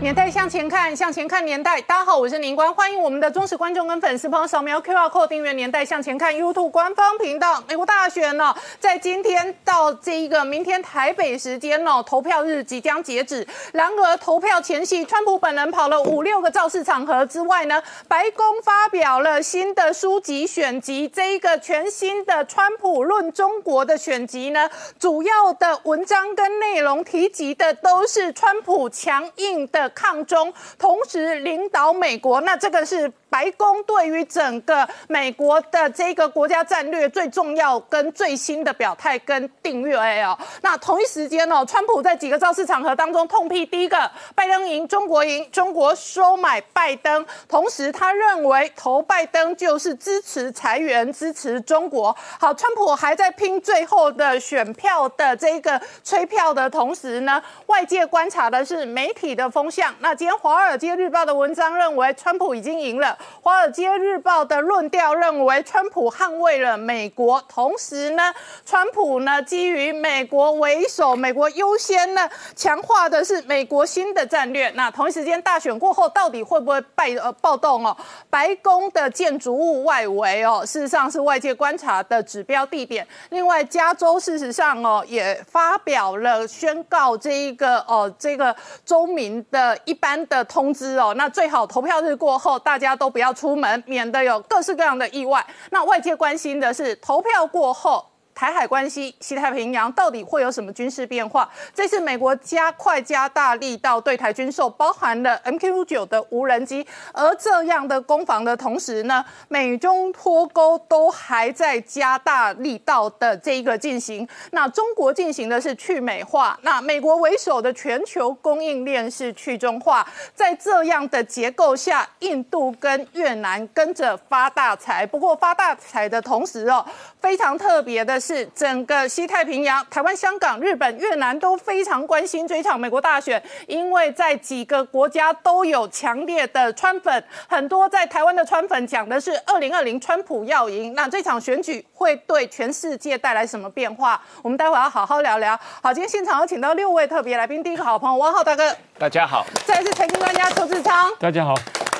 年代向前看，向前看年代。大家好，我是宁官，欢迎我们的忠实观众跟粉丝朋友扫描 QR Code 订阅《年代向前看》YouTube 官方频道。美国大选呢，在今天到这一个明天台北时间哦，投票日即将截止。然而投票前夕，川普本人跑了五六个造势场合之外呢，白宫发表了新的书籍选集，这一个全新的《川普论中国》的选集呢，主要的文章跟内容提及的都是川普强硬的。抗中，同时领导美国，那这个是。白宫对于整个美国的这个国家战略最重要跟最新的表态跟订阅哦，那同一时间哦，川普在几个造势场合当中痛批第一个拜登赢，中国赢，中国收买拜登，同时他认为投拜登就是支持裁员，支持中国。好，川普还在拼最后的选票的这个吹票的同时呢，外界观察的是媒体的风向。那今天《华尔街日报》的文章认为川普已经赢了。《华尔街日报》的论调认为，川普捍卫了美国，同时呢，川普呢基于美国为首、美国优先呢，强化的是美国新的战略。那同一时间，大选过后到底会不会败呃暴动哦？白宫的建筑物外围哦，事实上是外界观察的指标地点。另外，加州事实上哦也发表了宣告这一个哦这个州民的一般的通知哦，那最好投票日过后大家都。不要出门，免得有各式各样的意外。那外界关心的是，投票过后。台海关系、西太平洋到底会有什么军事变化？这次美国加快加大力道对台军售，包含了 MQ 九的无人机。而这样的攻防的同时呢，美中脱钩都还在加大力道的这一个进行。那中国进行的是去美化，那美国为首的全球供应链是去中化。在这样的结构下，印度跟越南跟着发大财。不过发大财的同时哦，非常特别的是。是整个西太平洋，台湾、香港、日本、越南都非常关心这场美国大选，因为在几个国家都有强烈的川粉，很多在台湾的川粉讲的是二零二零川普要赢，那这场选举会对全世界带来什么变化？我们待会要好好聊聊。好，今天现场有请到六位特别来宾，第一个好朋友汪浩大哥，大家好；再是财经专家邱志昌，大家好；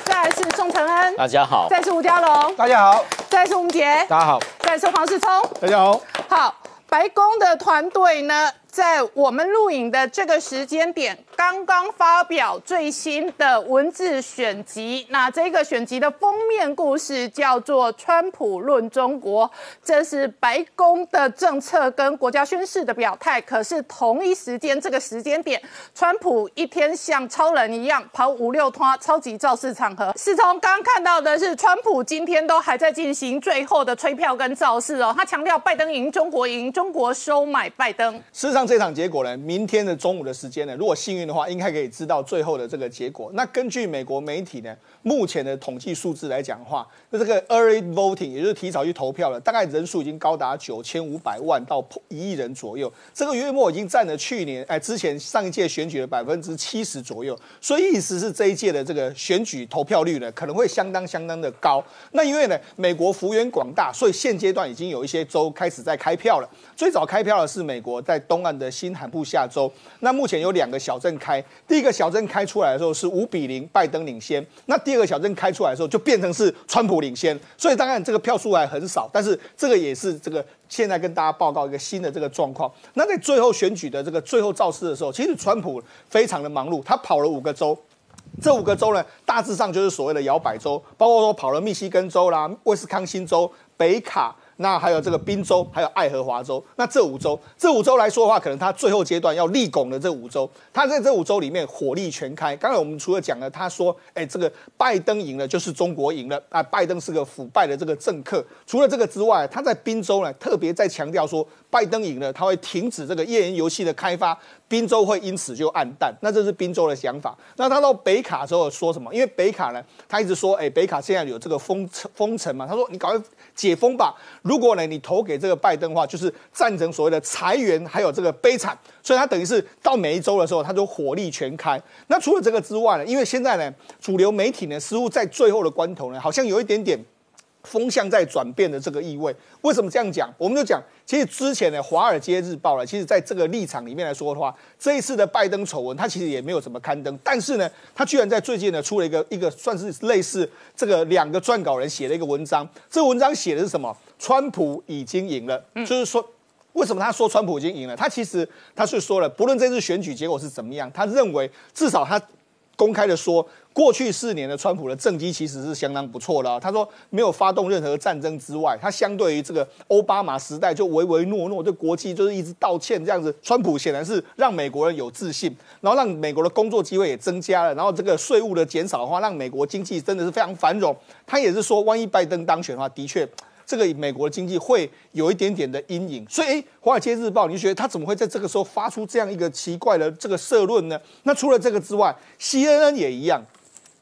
再是宋承恩，大家好；再是吴家龙，大家好；再是吴杰，大家好；再是黄世聪，大家好。好，白宫的团队呢？在我们录影的这个时间点，刚刚发表最新的文字选集。那这个选集的封面故事叫做《川普论中国》，这是白宫的政策跟国家宣誓的表态。可是同一时间，这个时间点，川普一天像超人一样跑五六趟超级造势场合。是从刚刚看到的是，川普今天都还在进行最后的吹票跟造势哦。他强调拜登赢，中国赢，中国收买拜登。事实上。这场结果呢？明天的中午的时间呢？如果幸运的话，应该可以知道最后的这个结果。那根据美国媒体呢，目前的统计数字来讲的话，那这个 early voting 也就是提早去投票了，大概人数已经高达九千五百万到一亿人左右。这个约莫已经占了去年哎之前上一届选举的百分之七十左右。所以意思是这一届的这个选举投票率呢，可能会相当相当的高。那因为呢，美国幅员广大，所以现阶段已经有一些州开始在开票了。最早开票的是美国在东岸的新罕布夏州，那目前有两个小镇开，第一个小镇开出来的时候是五比零，拜登领先。那第二个小镇开出来的时候就变成是川普领先，所以当然这个票数还很少，但是这个也是这个现在跟大家报告一个新的这个状况。那在最后选举的这个最后造势的时候，其实川普非常的忙碌，他跑了五个州，这五个州呢大致上就是所谓的摇摆州，包括说跑了密西根州啦、威斯康星州、北卡。那还有这个宾州，还有爱荷华州，那这五州，这五州来说的话，可能他最后阶段要立功的这五州，他在这五州里面火力全开。刚才我们除了讲了，他说，哎，这个拜登赢了就是中国赢了啊，拜登是个腐败的这个政客。除了这个之外，他在宾州呢特别在强调说，拜登赢了，他会停止这个页岩油气的开发。宾州会因此就暗淡。那这是宾州的想法。那他到北卡之后说什么？因为北卡呢，他一直说，哎，北卡现在有这个封城封城嘛，他说你赶快解封吧。如果呢你投给这个拜登的话，就是赞成所谓的裁员，还有这个悲惨。所以他等于是到每一周的时候，他就火力全开。那除了这个之外呢，因为现在呢，主流媒体呢似乎在最后的关头呢，好像有一点点。风向在转变的这个意味，为什么这样讲？我们就讲，其实之前的《华尔街日报》呢，其实在这个立场里面来说的话，这一次的拜登丑闻，它其实也没有什么刊登，但是呢，他居然在最近呢出了一个一个算是类似这个两个撰稿人写了一个文章，这文章写的是什么？川普已经赢了，就是说，为什么他说川普已经赢了？他其实他是说了，不论这次选举结果是怎么样，他认为至少他。公开的说，过去四年的川普的政绩其实是相当不错的。他说，没有发动任何战争之外，他相对于这个奥巴马时代就唯唯诺诺，对国际就是一直道歉这样子。川普显然是让美国人有自信，然后让美国的工作机会也增加了，然后这个税务的减少的话，让美国经济真的是非常繁荣。他也是说，万一拜登当选的话，的确。这个美国的经济会有一点点的阴影，所以《华尔街日报》，你觉得他怎么会在这个时候发出这样一个奇怪的这个社论呢？那除了这个之外，CNN 也一样，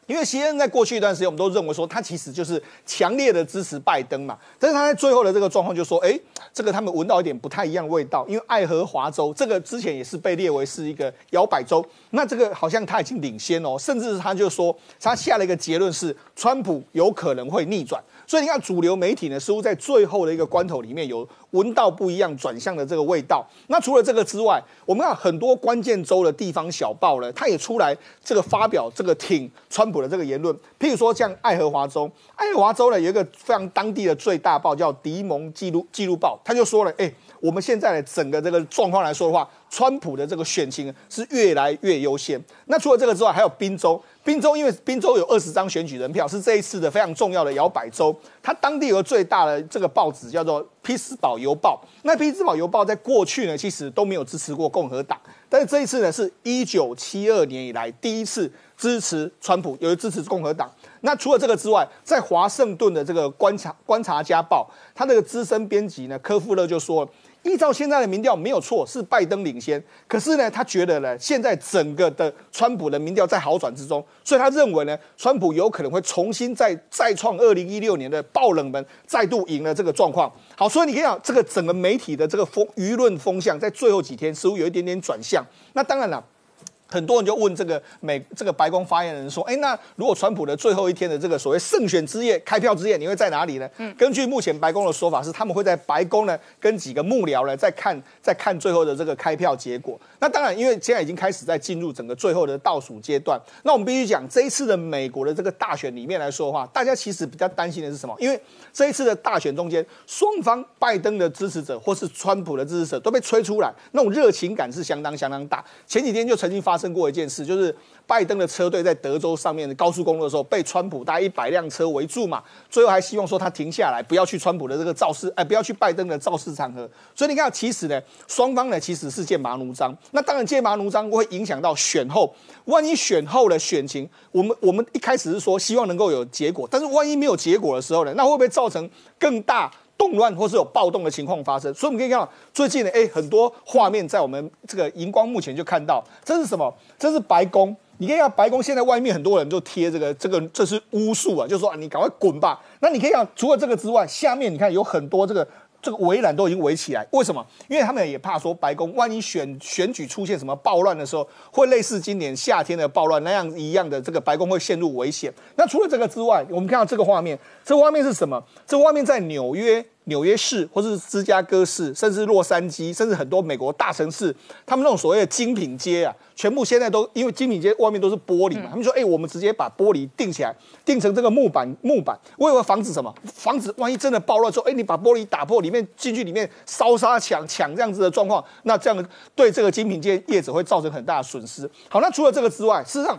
因为希恩在过去一段时间，我们都认为说他其实就是强烈的支持拜登嘛，但是他在最后的这个状况就说，哎，这个他们闻到一点不太一样的味道，因为爱荷华州这个之前也是被列为是一个摇摆州，那这个好像他已经领先哦，甚至他就说他下了一个结论是，川普有可能会逆转。所以你看，主流媒体呢，似乎在最后的一个关头里面有闻到不一样转向的这个味道。那除了这个之外，我们看很多关键州的地方小报呢，他也出来这个发表这个挺川普的这个言论。譬如说像爱荷华州，爱荷华州呢有一个非常当地的最大报叫《迪蒙记录记录报》，他就说了，哎。我们现在的整个这个状况来说的话，川普的这个选情是越来越优先。那除了这个之外，还有宾州。宾州因为宾州有二十张选举人票，是这一次的非常重要的摇摆州。它当地有个最大的这个报纸叫做《匹兹堡邮报》。那《匹兹堡邮报》在过去呢，其实都没有支持过共和党，但是这一次呢，是一九七二年以来第一次支持川普，有支持共和党。那除了这个之外，在华盛顿的这个观察观察家报，他那个资深编辑呢，科夫勒就说。依照现在的民调没有错，是拜登领先。可是呢，他觉得呢，现在整个的川普的民调在好转之中，所以他认为呢，川普有可能会重新再再创二零一六年的爆冷门，再度赢了这个状况。好，所以你可以讲，这个整个媒体的这个风舆论风向，在最后几天似乎有一点点转向。那当然了。很多人就问这个美这个白宫发言人说：“哎，那如果川普的最后一天的这个所谓胜选之夜、开票之夜，你会在哪里呢？”嗯，根据目前白宫的说法是，他们会在白宫呢跟几个幕僚呢在看在看最后的这个开票结果。那当然，因为现在已经开始在进入整个最后的倒数阶段。那我们必须讲，这一次的美国的这个大选里面来说的话，大家其实比较担心的是什么？因为这一次的大选中间，双方拜登的支持者或是川普的支持者都被吹出来，那种热情感是相当相当大。前几天就曾经发。发生过一件事，就是拜登的车队在德州上面的高速公路的时候，被川普大概一百辆车围住嘛，最后还希望说他停下来，不要去川普的这个造势，哎，不要去拜登的造势场合。所以你看，其实呢，双方呢其实是剑拔弩张。那当然，剑拔弩张会影响到选后，万一选后的选情，我们我们一开始是说希望能够有结果，但是万一没有结果的时候呢，那会不会造成更大？动乱或是有暴动的情况发生，所以我们可以看到最近呢，哎，很多画面在我们这个荧光幕前就看到，这是什么？这是白宫。你可以看白宫现在外面很多人就贴这个，这个这是巫术啊，就说啊，你赶快滚吧。那你可以看，除了这个之外，下面你看有很多这个。这个围栏都已经围起来，为什么？因为他们也怕说白宫万一选选举出现什么暴乱的时候，会类似今年夏天的暴乱那样一样的，这个白宫会陷入危险。那除了这个之外，我们看到这个画面，这画面是什么？这画面在纽约。纽约市，或是芝加哥市，甚至洛杉矶，甚至很多美国大城市，他们那种所谓的精品街啊，全部现在都因为精品街外面都是玻璃嘛，他们说，哎，我们直接把玻璃钉起来，钉成这个木板，木板，为了防止什么？防止万一真的暴乱之后，哎，你把玻璃打破，里面进去里面烧杀抢抢这样子的状况，那这样对这个精品街业者会造成很大的损失。好，那除了这个之外，事实上。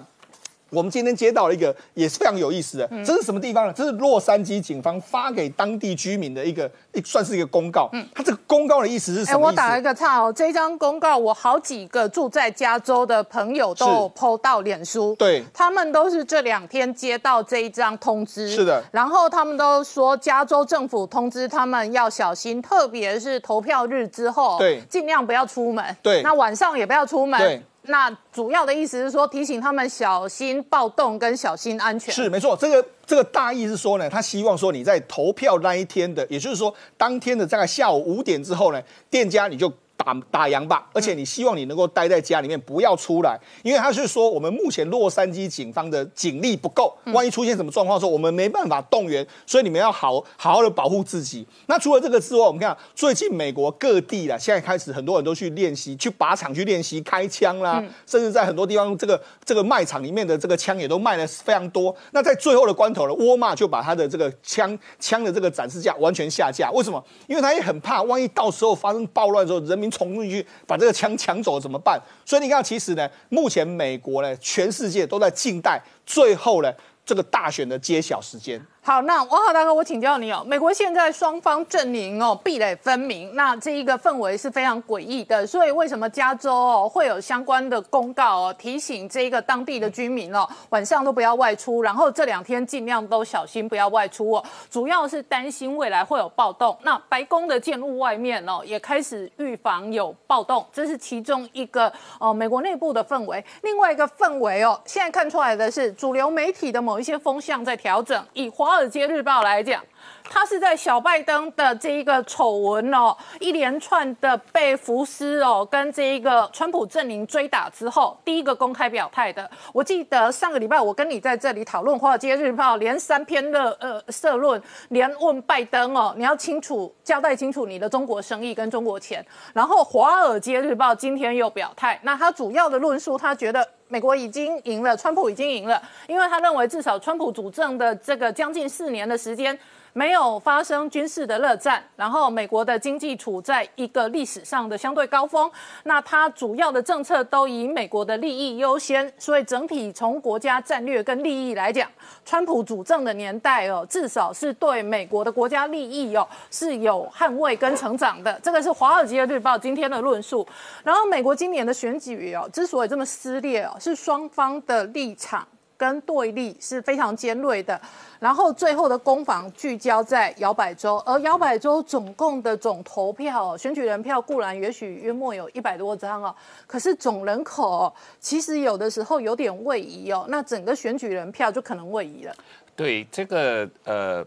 我们今天接到了一个也是非常有意思的，这是什么地方呢？这是洛杉矶警方发给当地居民的一个，一算是一个公告。嗯，它这个公告的意思是什么？我打了一个岔哦，这张公告我好几个住在加州的朋友都 PO 到脸书，对，他们都是这两天接到这一张通知，是的，然后他们都说加州政府通知他们要小心，特别是投票日之后，对，尽量不要出门，对，那晚上也不要出门，对。那主要的意思是说，提醒他们小心暴动跟小心安全。是没错，这个这个大意是说呢，他希望说你在投票那一天的，也就是说当天的大概下午五点之后呢，店家你就。打打烊吧，而且你希望你能够待在家里面，不要出来，因为他是说我们目前洛杉矶警方的警力不够，万一出现什么状况的时候，我们没办法动员，所以你们要好好好的保护自己。那除了这个之外，我们看最近美国各地啦，现在开始很多人都去练习，去靶场去练习开枪啦，甚至在很多地方这个这个卖场里面的这个枪也都卖的非常多。那在最后的关头呢，沃尔玛就把他的这个枪枪的这个展示架完全下架，为什么？因为他也很怕，万一到时候发生暴乱的时候，人民。冲进去把这个枪抢走怎么办？所以你看，其实呢，目前美国呢，全世界都在静待最后呢这个大选的揭晓时间。好，那王浩大哥，我请教你哦。美国现在双方阵营哦壁垒分明，那这一个氛围是非常诡异的。所以为什么加州哦会有相关的公告哦，提醒这一个当地的居民哦晚上都不要外出，然后这两天尽量都小心不要外出哦。主要是担心未来会有暴动。那白宫的建筑外面哦也开始预防有暴动，这是其中一个哦美国内部的氛围。另外一个氛围哦，现在看出来的是主流媒体的某一些风向在调整，以华。华尔街日报来讲，他是在小拜登的这一个丑闻哦，一连串的被福斯哦跟这一个川普阵营追打之后，第一个公开表态的。我记得上个礼拜我跟你在这里讨论华尔街日报，连三篇的呃社论，连问拜登哦，你要清楚交代清楚你的中国生意跟中国钱。然后华尔街日报今天又表态，那他主要的论述，他觉得。美国已经赢了，川普已经赢了，因为他认为至少川普主政的这个将近四年的时间。没有发生军事的热战，然后美国的经济处在一个历史上的相对高峰。那它主要的政策都以美国的利益优先，所以整体从国家战略跟利益来讲，川普主政的年代哦，至少是对美国的国家利益哦是有捍卫跟成长的。这个是《华尔街日报》今天的论述。然后美国今年的选举哦，之所以这么撕裂哦，是双方的立场。跟对立是非常尖锐的，然后最后的攻防聚焦在摇摆州，而摇摆州总共的总投票选举人票固然也许约莫有一百多张哦，可是总人口其实有的时候有点位移哦，那整个选举人票就可能位移了。对这个呃，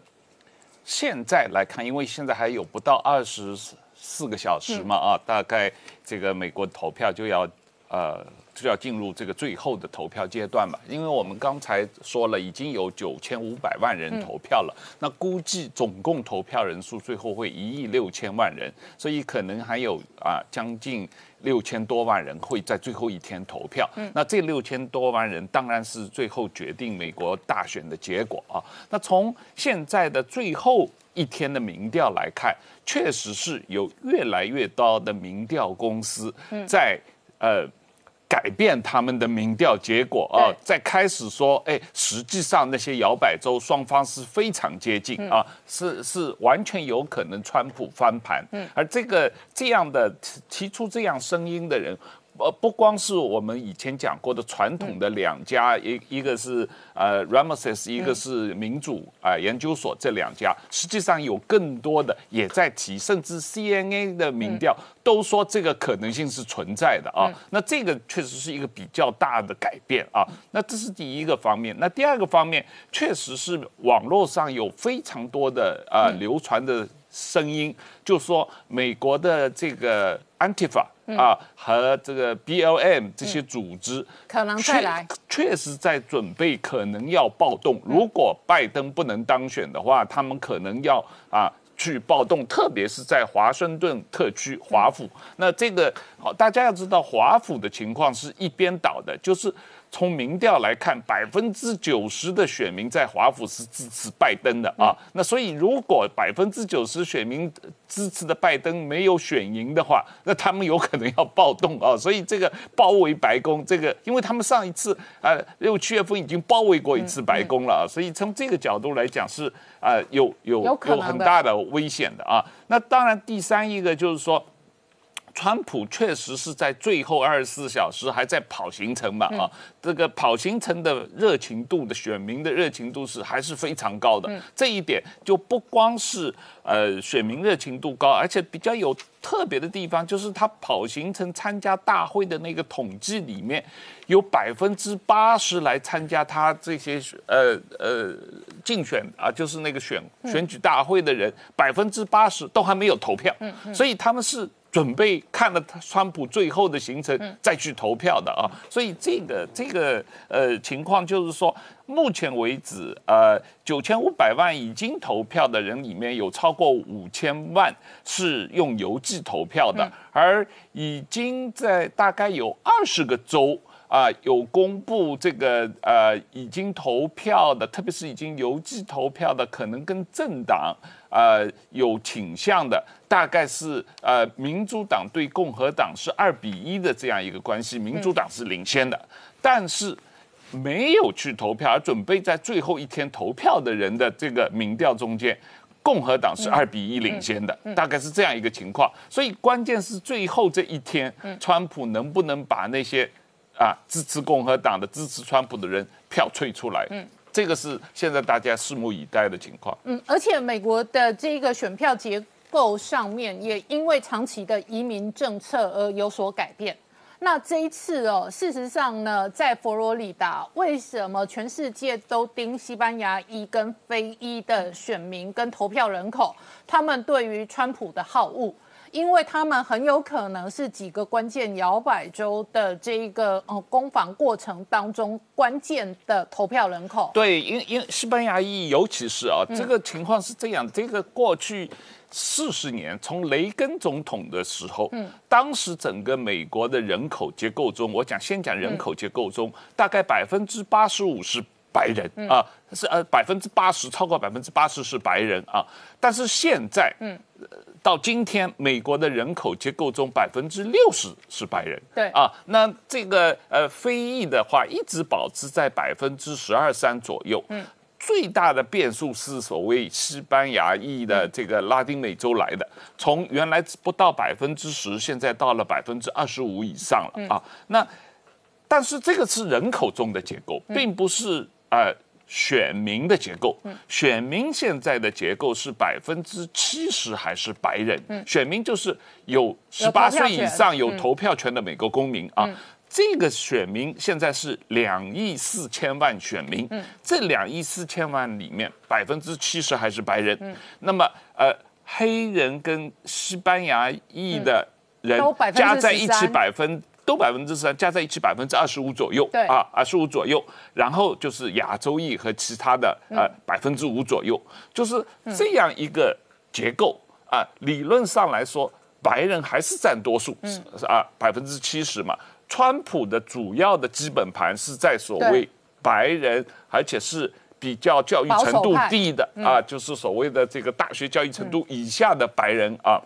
现在来看，因为现在还有不到二十四个小时嘛啊，大概这个美国投票就要呃。就要进入这个最后的投票阶段嘛，因为我们刚才说了，已经有九千五百万人投票了，那估计总共投票人数最后会一亿六千万人，所以可能还有啊将近六千多万人会在最后一天投票。那这六千多万人当然是最后决定美国大选的结果啊。那从现在的最后一天的民调来看，确实是有越来越多的民调公司在呃。改变他们的民调结果啊，在开始说，哎，实际上那些摇摆州双方是非常接近啊，是是完全有可能川普翻盘，而这个这样的提出这样声音的人。呃，不光是我们以前讲过的传统的两家，一一个是呃 Ramses，一个是民主啊研究所，这两家实际上有更多的也在提，甚至 CNA 的民调都说这个可能性是存在的啊。那这个确实是一个比较大的改变啊。那这是第一个方面。那第二个方面，确实是网络上有非常多的啊流传的声音，就说美国的这个 Antifa。啊，和这个 B L M 这些组织可能再来，确实在准备，可能要暴动。如果拜登不能当选的话，他们可能要啊去暴动，特别是在华盛顿特区华府。那这个好，大家要知道，华府的情况是一边倒的，就是从民调来看，百分之九十的选民在华府是支持拜登的啊。那所以，如果百分之九十选民支持的拜登没有选赢的话，那他们有可能要暴动啊。所以，这个包围白宫，这个因为他们上一次啊六七月份已经包围过一次白宫了啊，所以从这个角度来讲是啊有有有很大的危险的啊。那当然，第三一个就是说。川普确实是在最后二十四小时还在跑行程嘛？啊，这个跑行程的热情度的选民的热情度是还是非常高的。这一点就不光是呃选民热情度高，而且比较有特别的地方，就是他跑行程参加大会的那个统计里面，有百分之八十来参加他这些呃呃竞选啊，就是那个选选举大会的人，百分之八十都还没有投票。所以他们是。准备看了川普最后的行程再去投票的啊，所以这个这个呃情况就是说，目前为止呃九千五百万已经投票的人里面有超过五千万是用邮寄投票的，而已经在大概有二十个州。啊，有公布这个呃，已经投票的，特别是已经邮寄投票的，可能跟政党呃有倾向的，大概是呃，民主党对共和党是二比一的这样一个关系，民主党是领先的。但是没有去投票而准备在最后一天投票的人的这个民调中间，共和党是二比一领先的，大概是这样一个情况。所以关键是最后这一天，川普能不能把那些。啊，支持共和党的、支持川普的人票退出来，嗯，这个是现在大家拭目以待的情况。嗯，而且美国的这个选票结构上面也因为长期的移民政策而有所改变。那这一次哦，事实上呢，在佛罗里达，为什么全世界都盯西班牙裔跟非裔的选民跟投票人口，他们对于川普的好恶？因为他们很有可能是几个关键摇摆州的这一个呃攻防过程当中关键的投票人口。对，因因西班牙裔，尤其是啊，这个情况是这样，这个过去四十年，从雷根总统的时候，嗯，当时整个美国的人口结构中，我讲先讲人口结构中，大概百分之八十五是白人啊，是呃百分之八十超过百分之八十是白人啊，但是现在，嗯。到今天，美国的人口结构中百分之六十是白人。对啊，那这个呃非裔的话，一直保持在百分之十二三左右。嗯，最大的变数是所谓西班牙裔的这个拉丁美洲来的，从原来不到百分之十，现在到了百分之二十五以上了啊。那但是这个是人口中的结构，并不是呃。选民的结构，选民现在的结构是百分之七十还是白人？选民就是有十八岁以上有投票权的美国公民啊。这个选民现在是两亿四千万选民，这两亿四千万里面百分之七十还是白人。那么呃，黑人跟西班牙裔的人加在一起百分。都百分之三，加在一起百分之二十五左右，对啊，二十五左右，然后就是亚洲裔和其他的呃百分之五左右，就是这样一个结构啊。理论上来说，白人还是占多数，是啊，百分之七十嘛。川普的主要的基本盘是在所谓白人，而且是比较教育程度低的啊，就是所谓的这个大学教育程度以下的白人啊，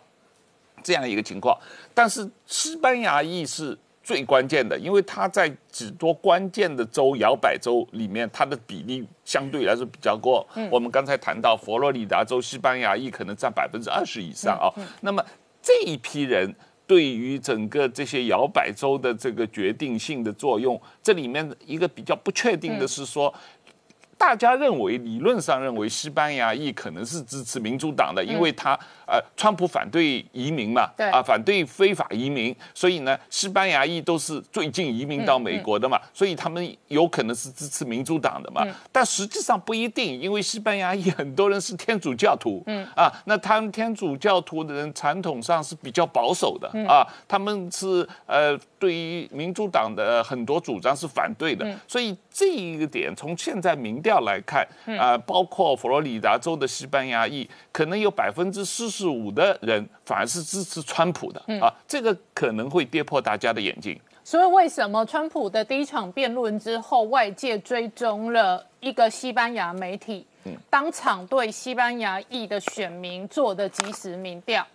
这样一个情况。但是西班牙裔是。最关键的，因为它在几多关键的州、摇摆州里面，它的比例相对来说比较高。我们刚才谈到佛罗里达州，西班牙裔可能占百分之二十以上啊。那么这一批人对于整个这些摇摆州的这个决定性的作用，这里面一个比较不确定的是说。大家认为，理论上认为，西班牙裔可能是支持民主党的，因为他呃，川普反对移民嘛，啊，反对非法移民，所以呢，西班牙裔都是最近移民到美国的嘛，所以他们有可能是支持民主党的嘛。但实际上不一定，因为西班牙裔很多人是天主教徒，嗯。啊，那他们天主教徒的人传统上是比较保守的啊，他们是呃，对于民主党的很多主张是反对的，所以这一个点从现在民调。调来看，啊，包括佛罗里达州的西班牙裔，可能有百分之四十五的人反而是支持川普的啊，这个可能会跌破大家的眼镜。所以为什么川普的第一场辩论之后，外界追踪了一个西班牙媒体，当场对西班牙裔的选民做的即时民调？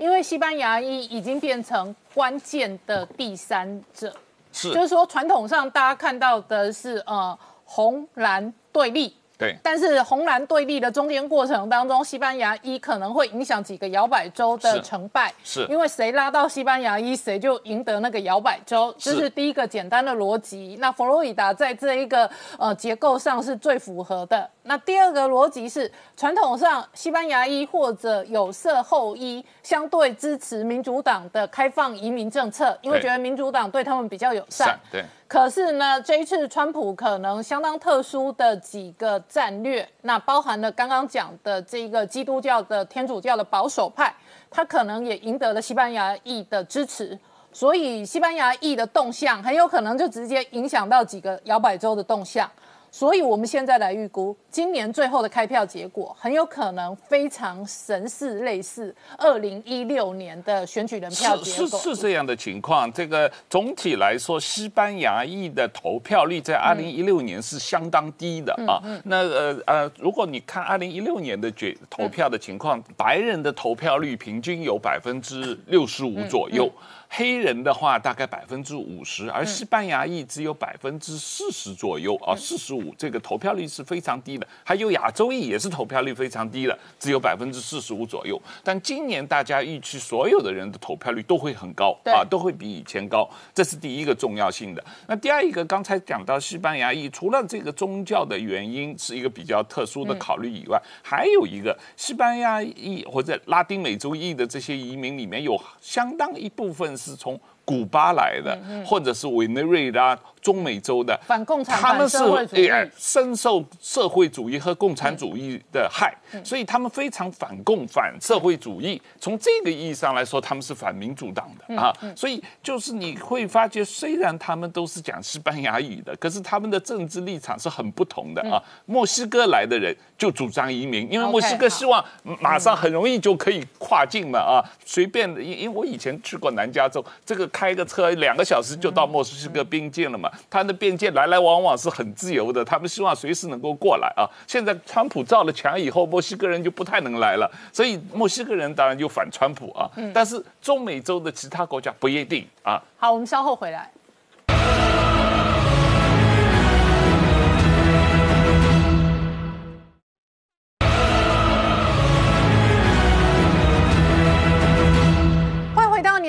因为西班牙裔已经变成关键的第三者，是就是说传统上大家看到的是呃红蓝对立。对，但是红蓝对立的中间过程当中，西班牙一可能会影响几个摇摆州的成败，是因为谁拉到西班牙一，谁就赢得那个摇摆州，这是是第一个简单的逻辑。那佛罗里达在这一个呃结构上是最符合的。那第二个逻辑是，传统上西班牙裔或者有色后裔相对支持民主党的开放移民政策，因为对觉得民主党对他们比较友善。对，可是呢，这一次川普可能相当特殊的几个战略，那包含了刚刚讲的这个基督教的天主教的保守派，他可能也赢得了西班牙裔的支持，所以西班牙裔的动向很有可能就直接影响到几个摇摆州的动向。所以，我们现在来预估今年最后的开票结果，很有可能非常神似类似二零一六年的选举人票是结果。是是这样的情况。这个总体来说，西班牙裔的投票率在二零一六年是相当低的啊。那呃呃，如果你看二零一六年的决投票的情况，白人的投票率平均有百分之六十五左右。黑人的话大概百分之五十，而西班牙裔只有百分之四十左右啊，四十五，这个投票率是非常低的。还有亚洲裔也是投票率非常低的，只有百分之四十五左右。但今年大家预期所有的人的投票率都会很高啊，都会比以前高，这是第一个重要性的。那第二一个，刚才讲到西班牙裔，除了这个宗教的原因是一个比较特殊的考虑以外，还有一个西班牙裔或者拉丁美洲裔的这些移民里面有相当一部分是从古巴来的，或者是委内瑞拉、中美洲的，反共产、他们是反社会主义。哎深受社会主义和共产主义的害，嗯所以他们非常反共、反社会主义。从这个意义上来说，他们是反民主党嗯的啊。所以就是你会发觉，虽然他们都是讲西班牙语的，可是他们的政治立场是很不同的啊。墨西哥来的人就主张移民，因为墨西哥希望马上很容易就可以跨境嘛啊，随便的，因因为我以前去过南加州，这个开个车两个小时就到墨西哥边境了嘛，他的边界来来往往是很自由的，他们希望随时能够过来啊。现在川普造了墙以后，墨西哥人就不太能来了，所以墨西哥人当然就反川普啊，但是中美洲的其他国家不一定啊。好，我们稍后回来。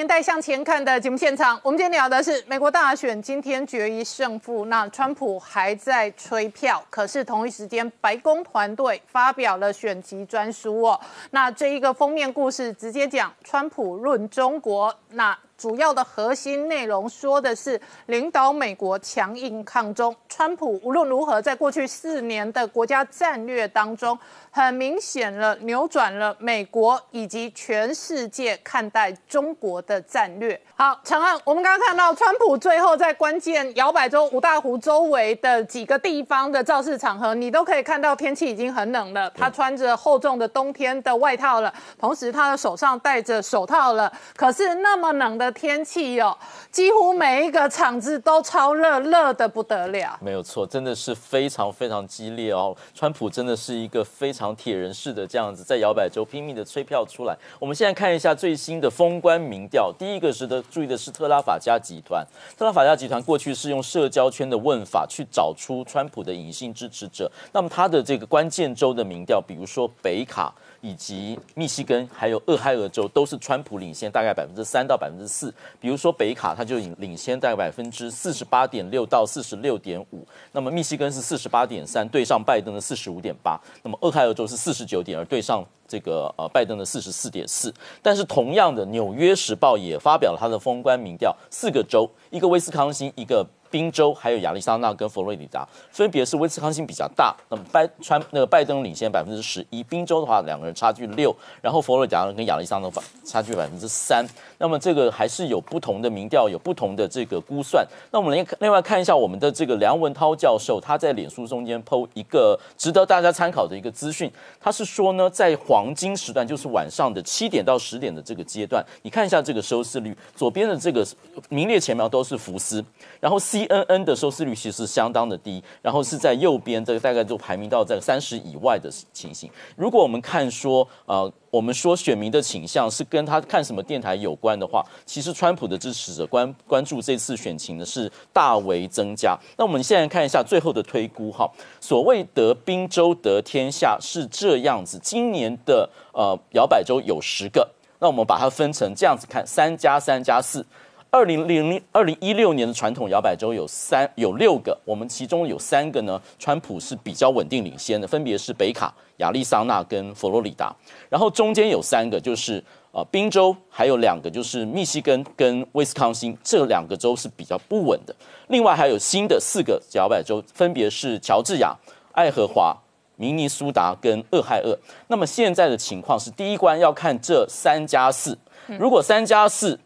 年代向前看》的节目现场。我们今天聊的是美国大选，今天决一胜负。那川普还在吹票，可是同一时间，白宫团队发表了选集专书哦。那这一个封面故事直接讲川普论中国。那主要的核心内容说的是领导美国强硬抗中。川普无论如何，在过去四年的国家战略当中，很明显了扭转了美国以及全世界看待中国的战略。好，长安，我们刚刚看到川普最后在关键摇摆州五大湖周围的几个地方的造势场合，你都可以看到天气已经很冷了，他穿着厚重的冬天的外套了，同时他的手上戴着手套了。可是那么冷的天气哦，几乎每一个场子都超热，热的不得了。没有错，真的是非常非常激烈哦。川普真的是一个非常铁人式的这样子，在摇摆州拼命的吹票出来。我们现在看一下最新的封关民调，第一个值得注意的是特拉法加集团。特拉法加集团过去是用社交圈的问法去找出川普的隐性支持者，那么他的这个关键州的民调，比如说北卡。以及密西根还有俄亥俄州都是川普领先大概百分之三到百分之四，比如说北卡它就领领先大概百分之四十八点六到四十六点五，那么密西根是四十八点三对上拜登的四十五点八，那么俄亥俄州是四十九点二对上这个呃拜登的四十四点四，但是同样的，《纽约时报》也发表了它的封关民调，四个州，一个威斯康星，一个宾州还有亚利桑那跟佛罗里达，分别是威斯康星比较大，那么拜川那个拜登领先百分之十一，宾州的话两个人差距六，然后佛罗里达跟亚利桑那差距百分之三。那么这个还是有不同的民调，有不同的这个估算。那我们另另外看一下我们的这个梁文涛教授，他在脸书中间 PO 一个值得大家参考的一个资讯，他是说呢，在黄金时段，就是晚上的七点到十点的这个阶段，你看一下这个收视率，左边的这个名列前茅都是福斯，然后 C CNN 的收视率其实相当的低，然后是在右边这个大概就排名到在三十以外的情形。如果我们看说呃。我们说选民的倾向是跟他看什么电台有关的话，其实川普的支持者关关注这次选情呢是大为增加。那我们现在看一下最后的推估哈，所谓得宾州得天下是这样子，今年的呃摇摆州有十个，那我们把它分成这样子看，三加三加四。二零零二零一六年的传统摇摆州有三有六个，我们其中有三个呢，川普是比较稳定领先的，分别是北卡、亚利桑那跟佛罗里达。然后中间有三个，就是呃宾州，还有两个就是密西根跟威斯康星，这两个州是比较不稳的。另外还有新的四个摇摆州，分别是乔治亚、爱荷华、明尼苏达跟俄亥俄。那么现在的情况是，第一关要看这三加四，如果三加四。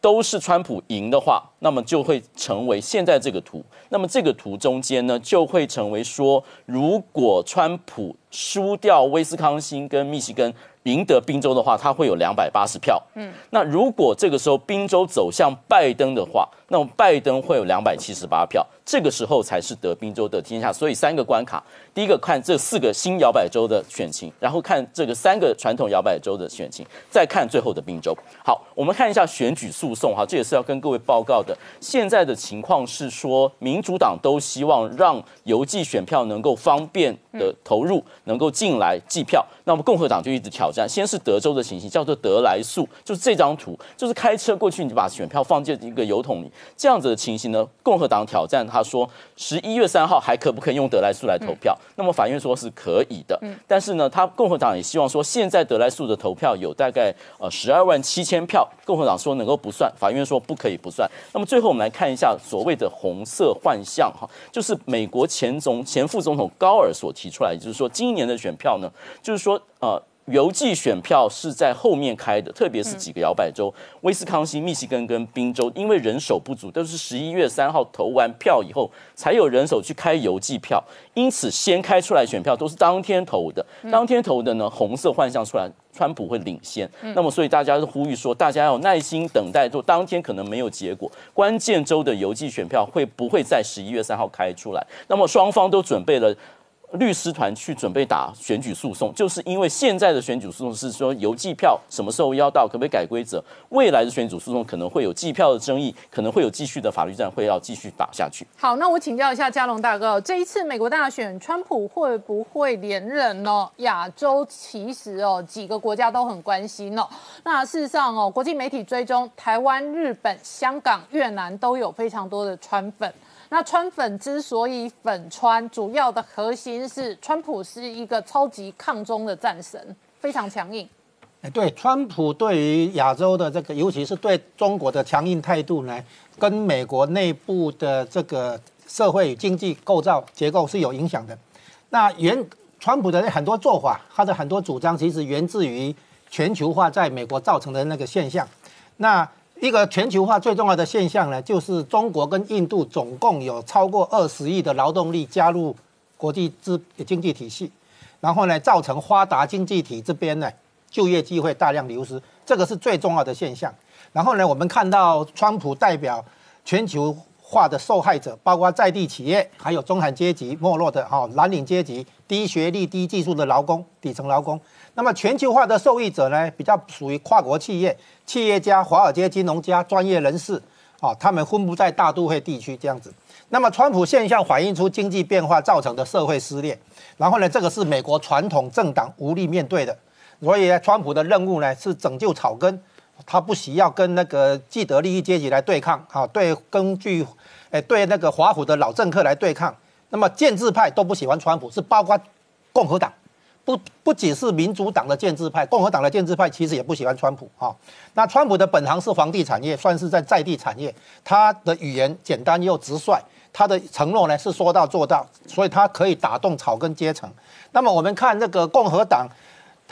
都是川普赢的话，那么就会成为现在这个图。那么这个图中间呢，就会成为说，如果川普输掉威斯康星跟密西根。赢得宾州的话，他会有两百八十票。嗯，那如果这个时候宾州走向拜登的话，那么拜登会有两百七十八票。这个时候才是得宾州的天下。所以三个关卡，第一个看这四个新摇摆州的选情，然后看这个三个传统摇摆州的选情，再看最后的宾州。好，我们看一下选举诉讼哈，这也是要跟各位报告的。现在的情况是说，民主党都希望让邮寄选票能够方便的投入，能够进来计票。那么共和党就一直挑战，先是德州的情形，叫做德莱素，就是这张图，就是开车过去，你就把选票放进一个油桶里，这样子的情形呢？共和党挑战，他说十一月三号还可不可以用德莱素来投票？那么法院说是可以的，但是呢，他共和党也希望说，现在德莱素的投票有大概呃十二万七千票，共和党说能够不算，法院说不可以不算。那么最后我们来看一下所谓的红色幻象哈，就是美国前总前副总统高尔所提出来，就是说今年的选票呢，就是说。呃，邮寄选票是在后面开的，特别是几个摇摆州，威斯康星、密西根跟宾州，因为人手不足，都是十一月三号投完票以后，才有人手去开邮寄票，因此先开出来选票都是当天投的，当天投的呢，红色幻象出来，川普会领先。那么，所以大家是呼吁说，大家要耐心等待，就当天可能没有结果，关键州的邮寄选票会不会在十一月三号开出来？那么双方都准备了。律师团去准备打选举诉讼，就是因为现在的选举诉讼是说邮寄票什么时候要到，可不可以改规则？未来的选举诉讼可能会有计票的争议，可能会有继续的法律战，会要继续打下去。好，那我请教一下嘉龙大哥，这一次美国大选，川普会不会连任呢？亚洲其实哦，几个国家都很关心哦。那事实上哦，国际媒体追踪，台湾、日本、香港、越南都有非常多的川粉。那川粉之所以粉川，主要的核心是川普是一个超级抗中的战神，非常强硬。哎，对，川普对于亚洲的这个，尤其是对中国的强硬态度呢，跟美国内部的这个社会经济构造结构是有影响的。那原川普的很多做法，他的很多主张，其实源自于全球化在美国造成的那个现象。那一个全球化最重要的现象呢，就是中国跟印度总共有超过二十亿的劳动力加入国际资经济体系，然后呢，造成发达经济体这边呢就业机会大量流失，这个是最重要的现象。然后呢，我们看到川普代表全球化的受害者，包括在地企业，还有中产阶级没落的哈蓝领阶级、低学历、低技术的劳工、底层劳工。那么全球化的受益者呢，比较属于跨国企业、企业家、华尔街金融家、专业人士，啊，他们分布在大都会地区这样子。那么川普现象反映出经济变化造成的社会撕裂，然后呢，这个是美国传统政党无力面对的，所以呢，川普的任务呢是拯救草根，他不需要跟那个既得利益阶级来对抗，啊，对根据，诶，对那个华府的老政客来对抗。那么建制派都不喜欢川普，是包括共和党。不不仅是民主党的建制派，共和党的建制派其实也不喜欢川普哈。那川普的本行是房地产业，算是在在地产业，他的语言简单又直率，他的承诺呢是说到做到，所以他可以打动草根阶层。那么我们看那个共和党。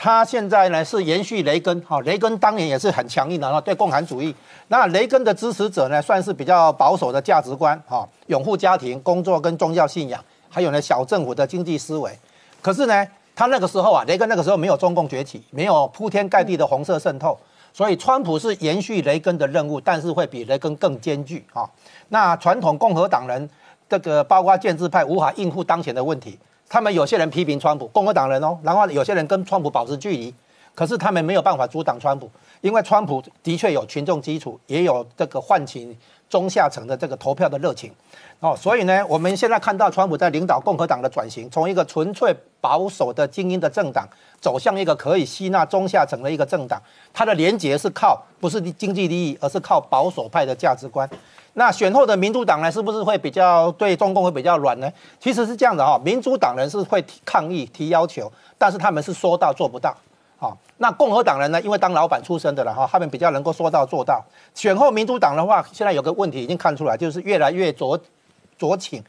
他现在呢是延续雷根，哈，雷根当年也是很强硬的哈，对共产主义。那雷根的支持者呢，算是比较保守的价值观，哈，拥护家庭、工作跟宗教信仰，还有呢小政府的经济思维。可是呢，他那个时候啊，雷根那个时候没有中共崛起，没有铺天盖地的红色渗透，所以川普是延续雷根的任务，但是会比雷根更艰巨啊。那传统共和党人这个包括建制派无法应付当前的问题。他们有些人批评川普，共和党人哦，然后有些人跟川普保持距离，可是他们没有办法阻挡川普，因为川普的确有群众基础，也有这个唤起中下层的这个投票的热情，哦，所以呢，我们现在看到川普在领导共和党的转型，从一个纯粹保守的精英的政党，走向一个可以吸纳中下层的一个政党，它的连结是靠不是经济利益，而是靠保守派的价值观。那选后的民主党呢，是不是会比较对中共会比较软呢？其实是这样的哈，民主党人是会提抗议、提要求，但是他们是说到做不到。好，那共和党人呢，因为当老板出身的了哈，他们比较能够说到做到。选后民主党的话，现在有个问题已经看出来，就是越来越左左倾，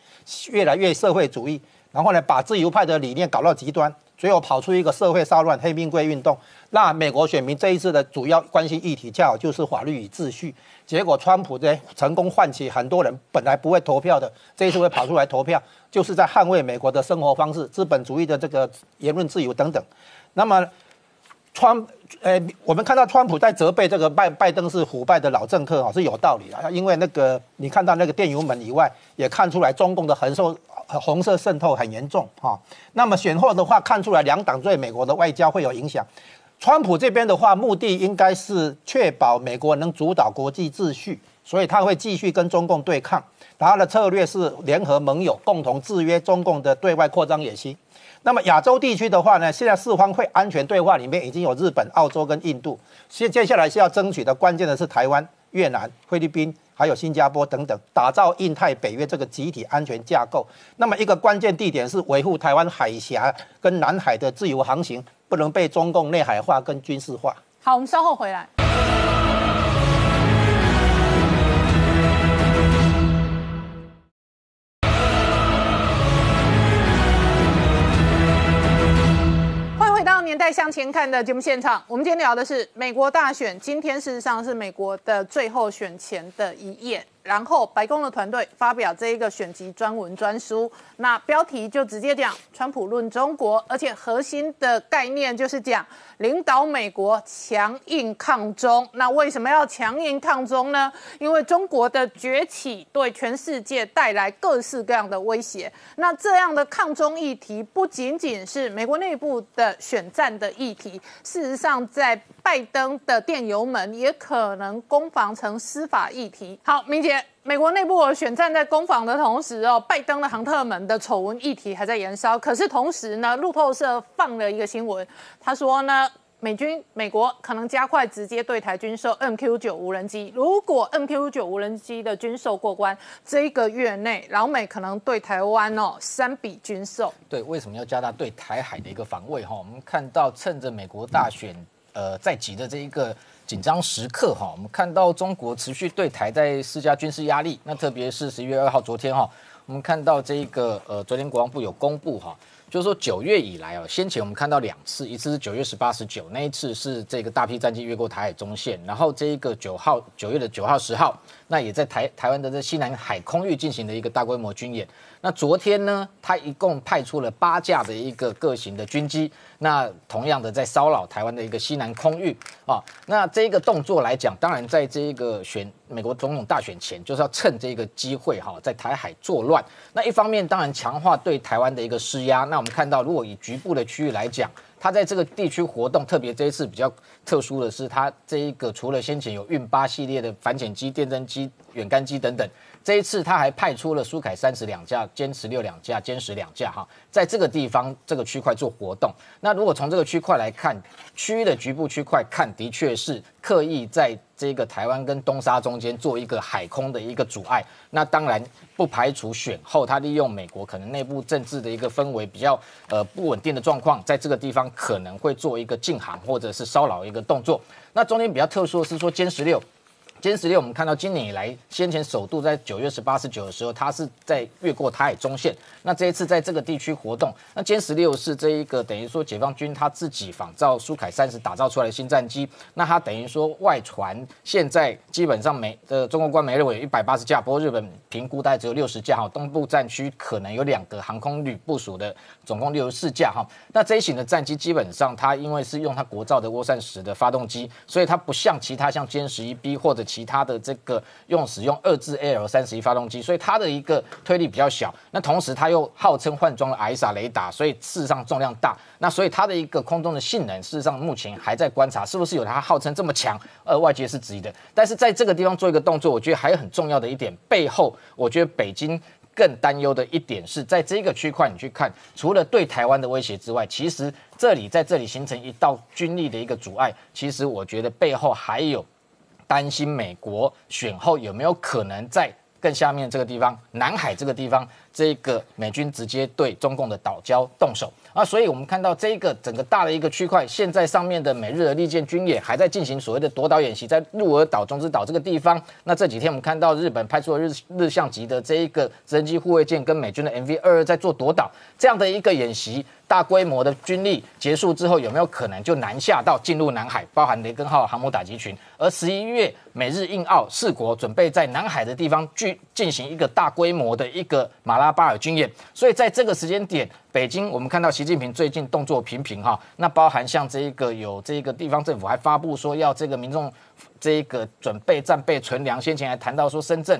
越来越社会主义，然后呢，把自由派的理念搞到极端。最后跑出一个社会骚乱、黑冰柜运动，那美国选民这一次的主要关心议题，恰好就是法律与秩序。结果，川普呢成功唤起很多人本来不会投票的，这一次会跑出来投票，就是在捍卫美国的生活方式、资本主义的这个言论自由等等。那么，川，呃，我们看到川普在责备这个拜拜登是腐败的老政客啊，是有道理的，因为那个你看到那个电油门以外，也看出来中共的横受。红色渗透很严重哈，那么选后的话看出来两党对美国的外交会有影响。川普这边的话，目的应该是确保美国能主导国际秩序，所以他会继续跟中共对抗。他的策略是联合盟友，共同制约中共的对外扩张野心。那么亚洲地区的话呢，现在四方会安全对话里面已经有日本、澳洲跟印度，现接下来是要争取的关键的是台湾、越南、菲律宾。还有新加坡等等，打造印太北约这个集体安全架构。那么一个关键地点是维护台湾海峡跟南海的自由航行，不能被中共内海化跟军事化。好，我们稍后回来。年代向前看的节目现场，我们今天聊的是美国大选。今天事实上是美国的最后选前的一夜。然后白宫的团队发表这一个选集专文专书，那标题就直接讲“川普论中国”，而且核心的概念就是讲领导美国强硬抗中。那为什么要强硬抗中呢？因为中国的崛起对全世界带来各式各样的威胁。那这样的抗中议题不仅仅是美国内部的选战的议题，事实上在拜登的电油门也可能攻防成司法议题。好，明姐。美国内部选战在攻防的同时哦，拜登的航特门的丑闻议题还在燃烧。可是同时呢，路透社放了一个新闻，他说呢，美军美国可能加快直接对台军售 MQ 九无人机。如果 MQ 九无人机的军售过关，这一个月内，老美可能对台湾哦三笔军售。对，为什么要加大对台海的一个防卫？哈，我们看到趁着美国大选呃在即的这一个。紧张时刻哈，我们看到中国持续对台在施加军事压力。那特别是十一月二号昨天哈，我们看到这一个呃，昨天国防部有公布哈，就是说九月以来哦，先前我们看到两次，一次是九月十八、十九，那一次是这个大批战机越过台海中线，然后这一个九号九月的九号、十号，那也在台台湾的这西南海空域进行了一个大规模军演。那昨天呢，他一共派出了八架的一个各型的军机，那同样的在骚扰台湾的一个西南空域啊。那这一个动作来讲，当然在这一个选美国总统大选前，就是要趁这个机会哈，在台海作乱。那一方面当然强化对台湾的一个施压。那我们看到，如果以局部的区域来讲，它在这个地区活动，特别这一次比较特殊的是，它这一个除了先前有运八系列的反潜机、电侦机、远干机等等。这一次他还派出了苏凯三十两架、歼十六两架、歼十两架，哈，在这个地方这个区块做活动。那如果从这个区块来看，区域的局部区块看，的确是刻意在这个台湾跟东沙中间做一个海空的一个阻碍。那当然不排除选后他利用美国可能内部政治的一个氛围比较呃不稳定的状况，在这个地方可能会做一个禁航或者是骚扰一个动作。那中间比较特殊的是说歼十六。歼十六，我们看到今年以来，先前首度在九月十八、十九的时候，它是在越过台海中线。那这一次在这个地区活动，那歼十六是这一个等于说解放军他自己仿造苏凯三十打造出来的新战机。那它等于说外传，现在基本上美呃中国官媒认为有一百八十架，不过日本评估大概只有六十架哈。东部战区可能有两个航空旅部署的，总共六十四架哈。那这一型的战机基本上它因为是用它国造的涡扇十的发动机，所以它不像其他像歼十一 B 或者其他的这个用使用二至 L 三十一发动机，所以它的一个推力比较小。那同时它又号称换装了 ISA 雷达，所以事实上重量大。那所以它的一个空中的性能，事实上目前还在观察是不是有它号称这么强，呃，外界是质疑的。但是在这个地方做一个动作，我觉得还有很重要的一点，背后我觉得北京更担忧的一点是在这个区块，你去看，除了对台湾的威胁之外，其实这里在这里形成一道军力的一个阻碍。其实我觉得背后还有。担心美国选后有没有可能在更下面这个地方，南海这个地方，这个美军直接对中共的岛礁动手啊？所以我们看到这个整个大的一个区块，现在上面的美日的利剑军演还在进行所谓的夺岛演习，在鹿儿岛、中之岛这个地方。那这几天我们看到日本派出了日日向级的这一个直升机护卫舰跟美军的 MV 二二在做夺岛这样的一个演习。大规模的军力结束之后，有没有可能就南下到进入南海，包含雷根号航母打击群？而十一月美日印澳四国准备在南海的地方去进行一个大规模的一个马拉巴尔军演，所以在这个时间点，北京我们看到习近平最近动作频频哈，那包含像这一个有这个地方政府还发布说要这个民众这一个准备战备存粮，先前还谈到说深圳。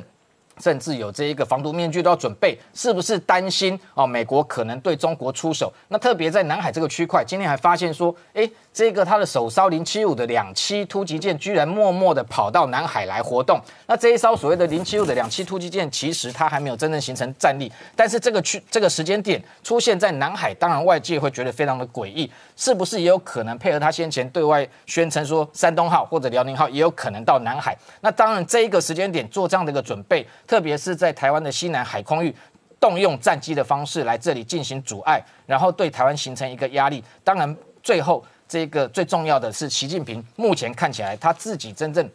甚至有这一个防毒面具都要准备，是不是担心哦？美国可能对中国出手？那特别在南海这个区块，今天还发现说，哎，这个他的首艘零七五的两栖突击舰居然默默的跑到南海来活动。那这一艘所谓的零七五的两栖突击舰，其实它还没有真正形成战力，但是这个区这个时间点出现在南海，当然外界会觉得非常的诡异，是不是也有可能配合他先前对外宣称说山东号或者辽宁号也有可能到南海？那当然这一个时间点做这样的一个准备。特别是在台湾的西南海空域，动用战机的方式来这里进行阻碍，然后对台湾形成一个压力。当然，最后这个最重要的是，习近平目前看起来他自己真正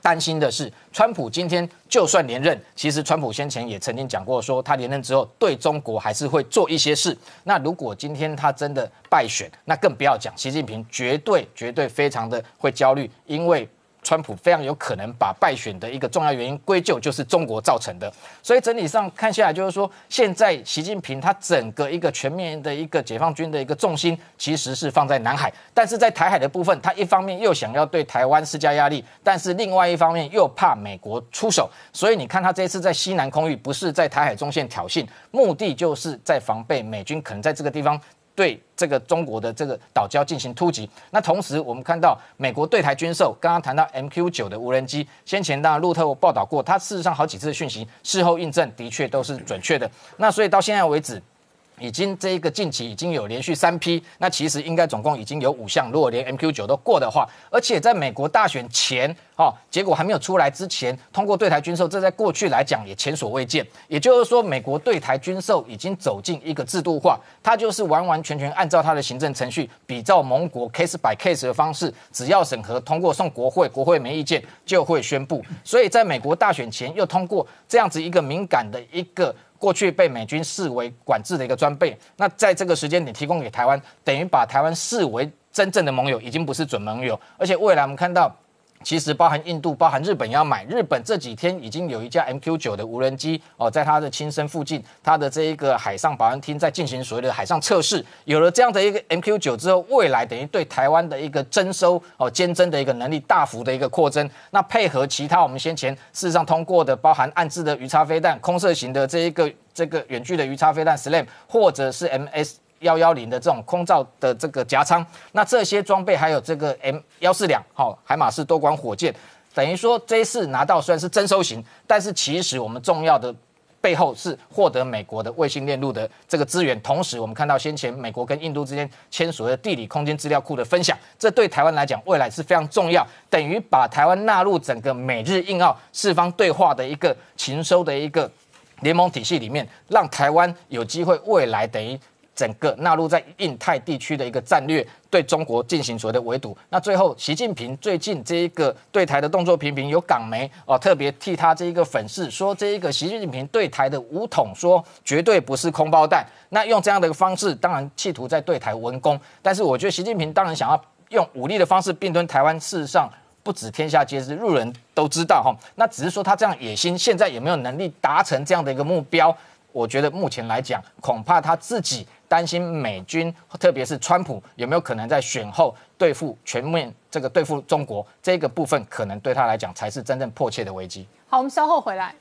担心的是，川普今天就算连任，其实川普先前也曾经讲过，说他连任之后对中国还是会做一些事。那如果今天他真的败选，那更不要讲，习近平绝对绝对非常的会焦虑，因为。川普非常有可能把败选的一个重要原因归咎就是中国造成的，所以整体上看下来，就是说现在习近平他整个一个全面的一个解放军的一个重心其实是放在南海，但是在台海的部分，他一方面又想要对台湾施加压力，但是另外一方面又怕美国出手，所以你看他这次在西南空域不是在台海中线挑衅，目的就是在防备美军可能在这个地方。对这个中国的这个岛礁进行突击，那同时我们看到美国对台军售，刚刚谈到 MQ 九的无人机，先前当然路透报道过，它事实上好几次的讯息，事后印证的确都是准确的。那所以到现在为止。已经这一个近期已经有连续三批，那其实应该总共已经有五项。如果连 MQ 九都过的话，而且在美国大选前，哦，结果还没有出来之前，通过对台军售，这在过去来讲也前所未见。也就是说，美国对台军售已经走进一个制度化，它就是完完全全按照它的行政程序，比照盟国 case by case 的方式，只要审核通过送国会，国会没意见就会宣布。所以在美国大选前又通过这样子一个敏感的一个。过去被美军视为管制的一个装备，那在这个时间点提供给台湾，等于把台湾视为真正的盟友，已经不是准盟友，而且未来我们看到。其实包含印度、包含日本要买。日本这几天已经有一架 MQ 九的无人机哦，在它的亲身附近，它的这一个海上保安厅在进行所谓的海上测试。有了这样的一个 MQ 九之后，未来等于对台湾的一个征收哦、监侦的一个能力大幅的一个扩增。那配合其他我们先前事实上通过的，包含暗制的鱼叉飞弹、空射型的这一个这个远距的鱼叉飞弹 SLAM，或者是 MS。幺幺零的这种空罩的这个夹舱，那这些装备还有这个 M 幺四两好海马式多管火箭，等于说这一次拿到虽然是征收型，但是其实我们重要的。背后是获得美国的卫星链路的这个资源，同时我们看到先前美国跟印度之间签署的地理空间资料库的分享，这对台湾来讲未来是非常重要，等于把台湾纳入整个美日印澳四方对话的一个情收的一个联盟体系里面，让台湾有机会未来等于。整个纳入在印太地区的一个战略，对中国进行所谓的围堵。那最后，习近平最近这一个对台的动作频频，有港媒哦特别替他这一个粉饰，说这一个习近平对台的武统，说绝对不是空包弹。那用这样的一个方式，当然企图在对台文攻。但是我觉得习近平当然想要用武力的方式并吞台湾，事实上不止天下皆知，路人都知道哈。那只是说他这样野心，现在有没有能力达成这样的一个目标？我觉得目前来讲，恐怕他自己。担心美军，特别是川普有没有可能在选后对付全面这个对付中国这个部分，可能对他来讲才是真正迫切的危机。好，我们稍后回来。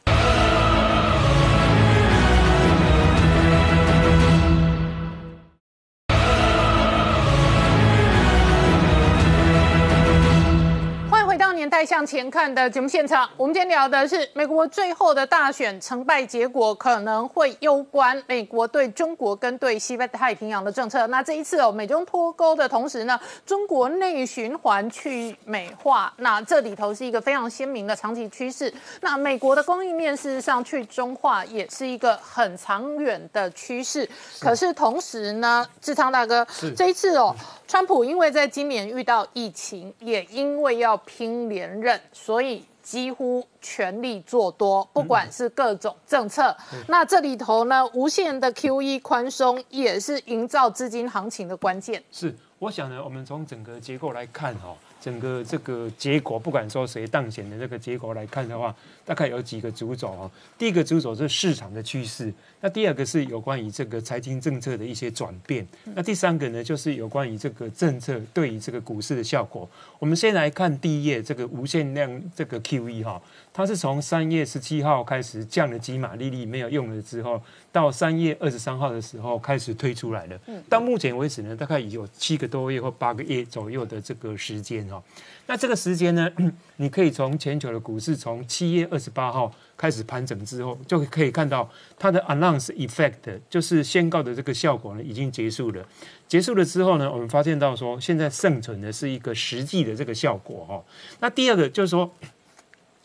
年代向前看的节目现场，我们今天聊的是美国最后的大选成败结果，可能会攸关美国对中国跟对西北太平洋的政策。那这一次哦，美中脱钩的同时呢，中国内循环去美化，那这里头是一个非常鲜明的长期趋势。那美国的供应链事实上去中化也是一个很长远的趋势。可是同时呢，志昌大哥，这一次哦，川普因为在今年遇到疫情，也因为要拼。连任，所以几乎全力做多，不管是各种政策。那这里头呢，无限的 QE 宽松也是营造资金行情的关键。是，我想呢，我们从整个结构来看哈。整个这个结果，不管说谁当选的这个结果来看的话，大概有几个主轴啊。第一个主轴是市场的趋势，那第二个是有关于这个财经政策的一些转变，那第三个呢，就是有关于这个政策对于这个股市的效果。我们先来看第一页这个无限量这个 QE 哈，它是从三月十七号开始降了几码利率，没有用了之后，到三月二十三号的时候开始推出来的。到目前为止呢，大概有七个多月或八个月左右的这个时间。那这个时间呢？你可以从全球的股市从七月二十八号开始盘整之后，就可以看到它的 announce effect，就是宣告的这个效果呢已经结束了。结束了之后呢，我们发现到说，现在剩存的是一个实际的这个效果哈。那第二个就是说。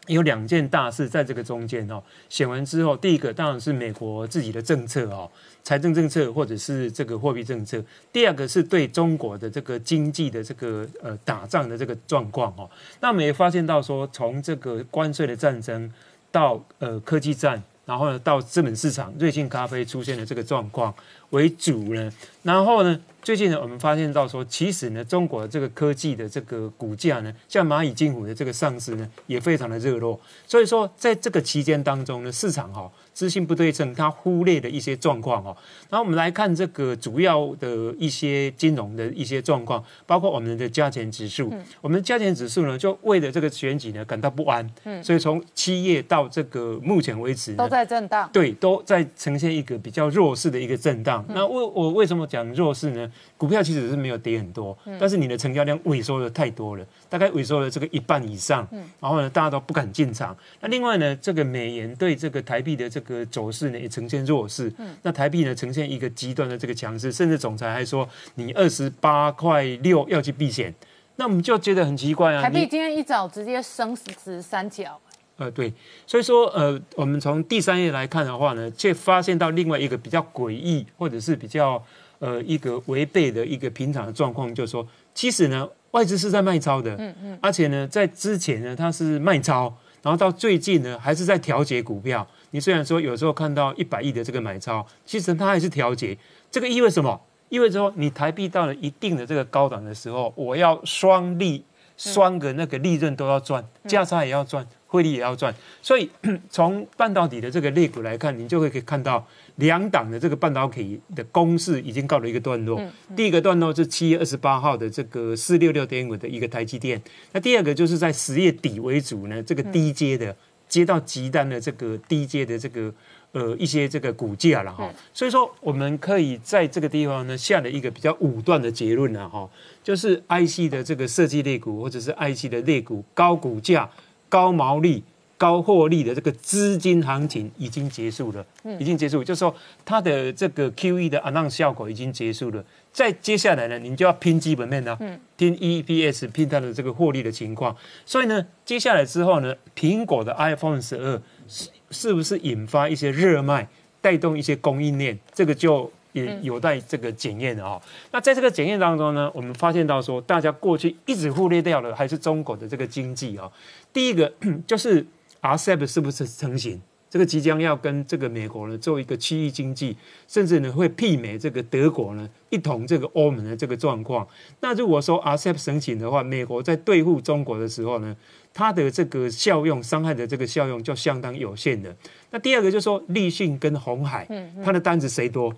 有两件大事在这个中间哦，选完之后，第一个当然是美国自己的政策哦，财政政策或者是这个货币政策；第二个是对中国的这个经济的这个呃打仗的这个状况哦。那我们也发现到说，从这个关税的战争到呃科技战，然后呢到资本市场，瑞幸咖啡出现的这个状况为主呢，然后呢。最近呢，我们发现到说，其实呢，中国这个科技的这个股价呢，像蚂蚁金服的这个上市呢，也非常的热络。所以说，在这个期间当中呢，市场哈资讯不对称，它忽略的一些状况哦。然后我们来看这个主要的一些金融的一些状况，包括我们的加钱指数。我们价钱指数呢，就为了这个选举呢感到不安。嗯。所以从七月到这个目前为止，都在震荡。对，都在呈现一个比较弱势的一个震荡。那为我为什么讲弱势呢？股票其实是没有跌很多，但是你的成交量萎缩的太多了，大概萎缩了这个一半以上。然后呢，大家都不敢进场。那另外呢，这个美元对这个台币的这个走势呢，也呈现弱势。那台币呢，呈现一个极端的这个强势，甚至总裁还说你二十八块六要去避险。那我们就觉得很奇怪啊。台币今天一早直接升十三角。呃，对，所以说呃，我们从第三页来看的话呢，却发现到另外一个比较诡异，或者是比较。呃，一个违背的一个平常的状况，就是说，其实呢，外资是在卖超的，嗯嗯，而且呢，在之前呢，它是卖超，然后到最近呢，还是在调节股票。你虽然说有时候看到一百亿的这个买超，其实它还是调节。这个意味什么？意味着说，你台币到了一定的这个高档的时候，我要双利，双个那个利润都要赚，价差也要赚。汇率也要赚，所以 从半导体的这个类股来看，你就会可以看到两档的这个半导体的攻势已经告了一个段落。第一个段落是七月二十八号的这个四六六点五的一个台积电，那第二个就是在十月底为主呢，这个低阶的接到极端的这个低阶的这个呃一些这个股价了哈。所以说我们可以在这个地方呢下了一个比较武断的结论了哈，就是 IC 的这个设计类股或者是 IC 的类股高股价、高毛利。高获利的这个资金行情已经结束了，已经结束，就是说它的这个 Q E 的 announce 效果已经结束了。再接下来呢，你就要拼基本面了，拼 E P S，拼它的这个获利的情况。所以呢，接下来之后呢，苹果的 iPhone 十二是是不是引发一些热卖，带动一些供应链，这个就也有待这个检验的哈。那在这个检验当中呢，我们发现到说，大家过去一直忽略掉了，还是中国的这个经济啊。第一个 就是。RCEP 是不是成型？这个即将要跟这个美国呢做一个区域经济，甚至呢会媲美这个德国呢一同这个欧盟的这个状况。那如果说 RCEP 成型的话，美国在对付中国的时候呢，它的这个效用、伤害的这个效用就相当有限的。那第二个就是说，立讯跟红海，它的单子谁多？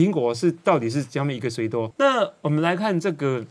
苹果是到底是下面一个谁多？那我们来看这个。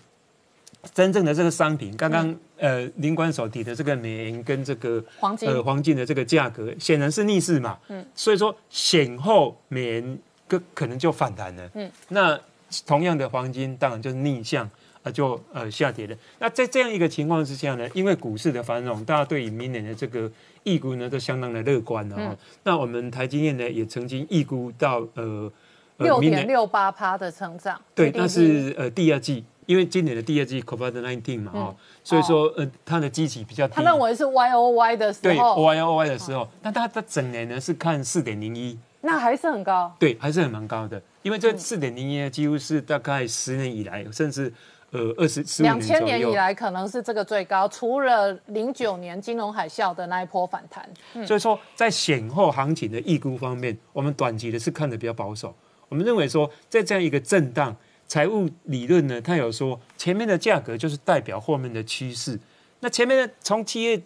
真正的这个商品，刚刚呃林官所提的这个美元跟这个黄金呃黄金的这个价格，显然是逆势嘛，嗯，所以说显后美元可可能就反弹了，嗯，那同样的黄金当然就是逆向啊就呃下跌了。那在这样一个情况之下呢，因为股市的繁荣，大家对于明年的这个预估呢都相当的乐观了哈。那我们台积电呢也曾经预估到呃六点六八趴的成长，对，那是呃第二季。因为今年的第二季 COVID nineteen 嘛，哦，所以说呃，它的基期比较低。他认为是 Y O Y 的时候，对 Y O Y 的时候，那它的整年呢是看四点零一，那还是很高。对，还是很蛮高的，因为这四点零一几乎是大概十年以来，甚至呃二十十两千年以来可能是这个最高，除了零九年金融海啸的那一波反弹。所以说，在显后行情的预估方面，我们短期的是看的比较保守。我们认为说，在这样一个震荡。财务理论呢，它有说前面的价格就是代表后面的趋势。那前面从七月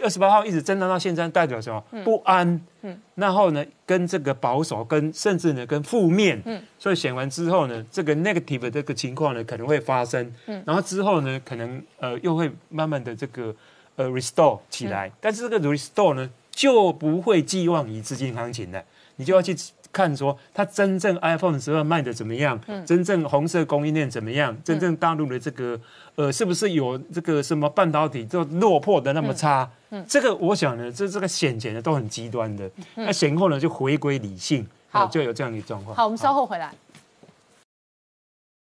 二十八号一直震荡到现在，代表什么？不安。嗯。然后呢，跟这个保守，跟甚至呢，跟负面。嗯。所以选完之后呢，这个 negative 这个情况呢，可能会发生。嗯。然后之后呢，可能呃又会慢慢的这个呃 restore 起来。但是这个 restore 呢，就不会寄望于资金行情的，你就要去。看说它真正 iPhone 十二卖的怎么样？嗯真正红色供应链怎么样？真正大陆的这个呃，是不是有这个什么半导体就落魄的那么差？嗯这个我想呢，这这个显前的都很极端的。那显后呢，就回归理性，好，就有这样一个状况。好，我们稍后回来。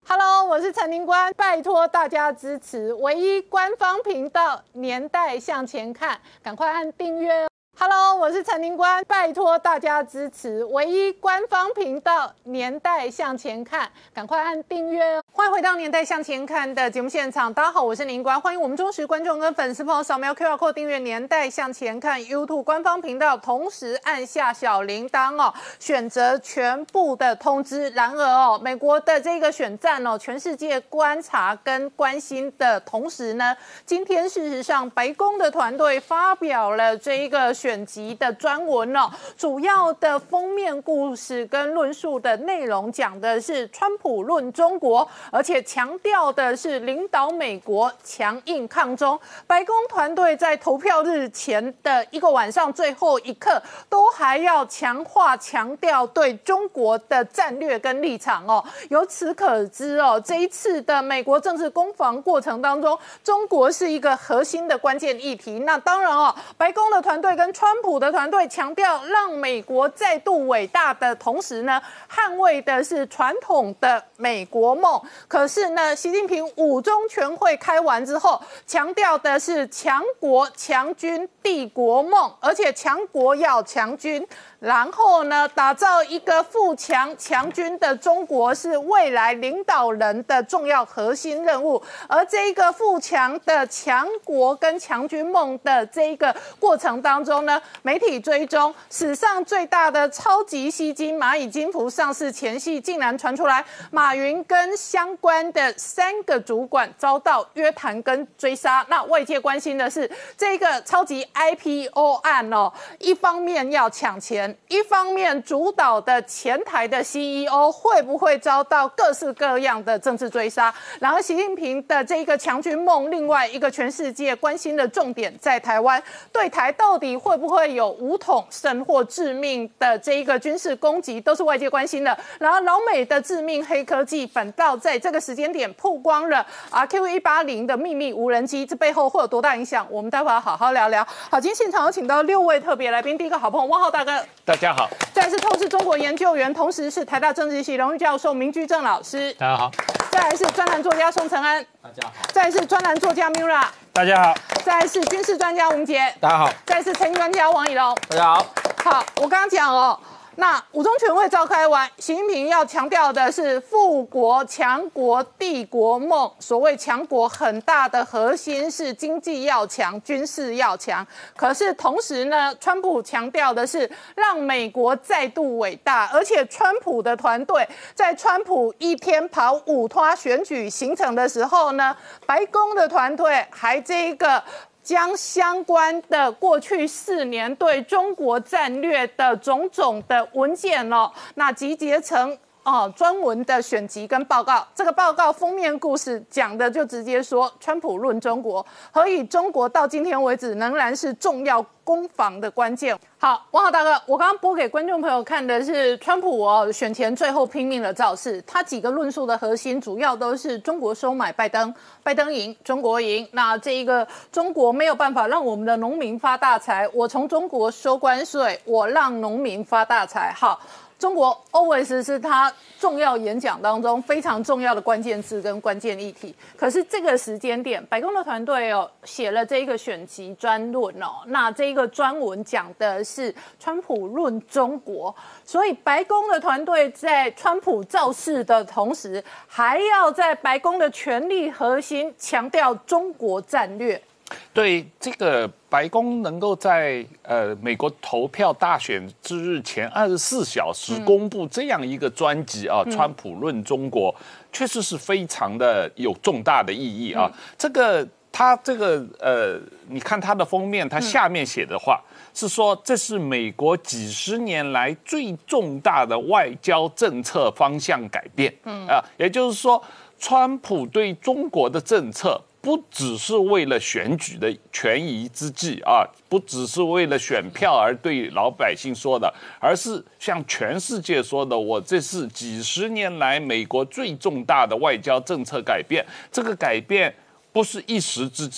Hello，我是陈宁官，拜托大家支持唯一官方频道《年代向前看》，赶快按订阅。Hello，我是陈宁官，拜托大家支持唯一官方频道《年代向前看》，赶快按订阅哦！欢迎回到《年代向前看》的节目现场，大家好，我是宁官，欢迎我们忠实观众跟粉丝朋友扫描 QR Code 订阅《年代向前看》YouTube 官方频道，同时按下小铃铛哦，选择全部的通知。然而哦，美国的这个选战哦，全世界观察跟关心的同时呢，今天事实上白宫的团队发表了这一个选。选集的专文哦，主要的封面故事跟论述的内容讲的是川普论中国，而且强调的是领导美国强硬抗中。白宫团队在投票日前的一个晚上最后一刻，都还要强化强调对中国的战略跟立场哦。由此可知哦，这一次的美国政治攻防过程当中，中国是一个核心的关键议题。那当然哦，白宫的团队跟川普的团队强调，让美国再度伟大的同时呢，捍卫的是传统的美国梦。可是呢，习近平五中全会开完之后，强调的是强国强军帝国梦，而且强国要强军。然后呢，打造一个富强强军的中国是未来领导人的重要核心任务。而这一个富强的强国跟强军梦的这一个过程当中呢，媒体追踪史上最大的超级吸金蚂蚁金服上市前夕，竟然传出来马云跟相关的三个主管遭到约谈跟追杀。那外界关心的是这个超级 IPO 案哦，一方面要抢钱。一方面主导的前台的 CEO 会不会遭到各式各样的政治追杀？然后习近平的这一个强军梦，另外一个全世界关心的重点在台湾，对台到底会会不会有武统神或致命的这一个军事攻击，都是外界关心的。然后老美的致命黑科技反倒在这个时间点曝光了啊 Q 一八零的秘密无人机，这背后会有多大影响？我们待会儿好好聊聊。好，今天现场有请到六位特别来宾，第一个好朋友汪浩大哥，大家好，再来是透视中国研究员，同时是台大政治系荣誉教授明居正老师，大家好，再来是专栏作家宋承安，大家好，再来是专栏作家 Mira，大家好，再来是军事专家吴杰，大家好，再来是财经专家王以龙。大家好。好，我刚刚讲哦，那五中全会召开完，习近平要强调的是富国强国帝国梦。所谓强国，很大的核心是经济要强，军事要强。可是同时呢，川普强调的是让美国再度伟大，而且川普的团队在川普一天跑五拖选举行程的时候呢，白宫的团队还这一个。将相关的过去四年对中国战略的种种的文件哦，那集结成哦专文的选集跟报告。这个报告封面故事讲的就直接说，川普论中国，何以中国到今天为止仍然是重要攻防的关键。好，王好大哥，我刚刚播给观众朋友看的是川普哦选前最后拼命的造势，他几个论述的核心主要都是中国收买拜登，拜登赢，中国赢。那这一个中国没有办法让我们的农民发大财，我从中国收关税，我让农民发大财。好。中国 always 是他重要演讲当中非常重要的关键字跟关键议题。可是这个时间点，白宫的团队哦写了这一个选集专论哦，那这一个专文讲的是川普论中国，所以白宫的团队在川普造势的同时，还要在白宫的权力核心强调中国战略。对这个白宫能够在呃美国投票大选之日前二十四小时公布这样一个专辑啊，川普论中国，确实是非常的有重大的意义啊。这个它这个呃，你看它的封面，它下面写的话是说，这是美国几十年来最重大的外交政策方向改变。嗯啊，也就是说，川普对中国的政策。不只是为了选举的权宜之计啊，不只是为了选票而对老百姓说的，而是向全世界说的。我这是几十年来美国最重大的外交政策改变。这个改变不是一时之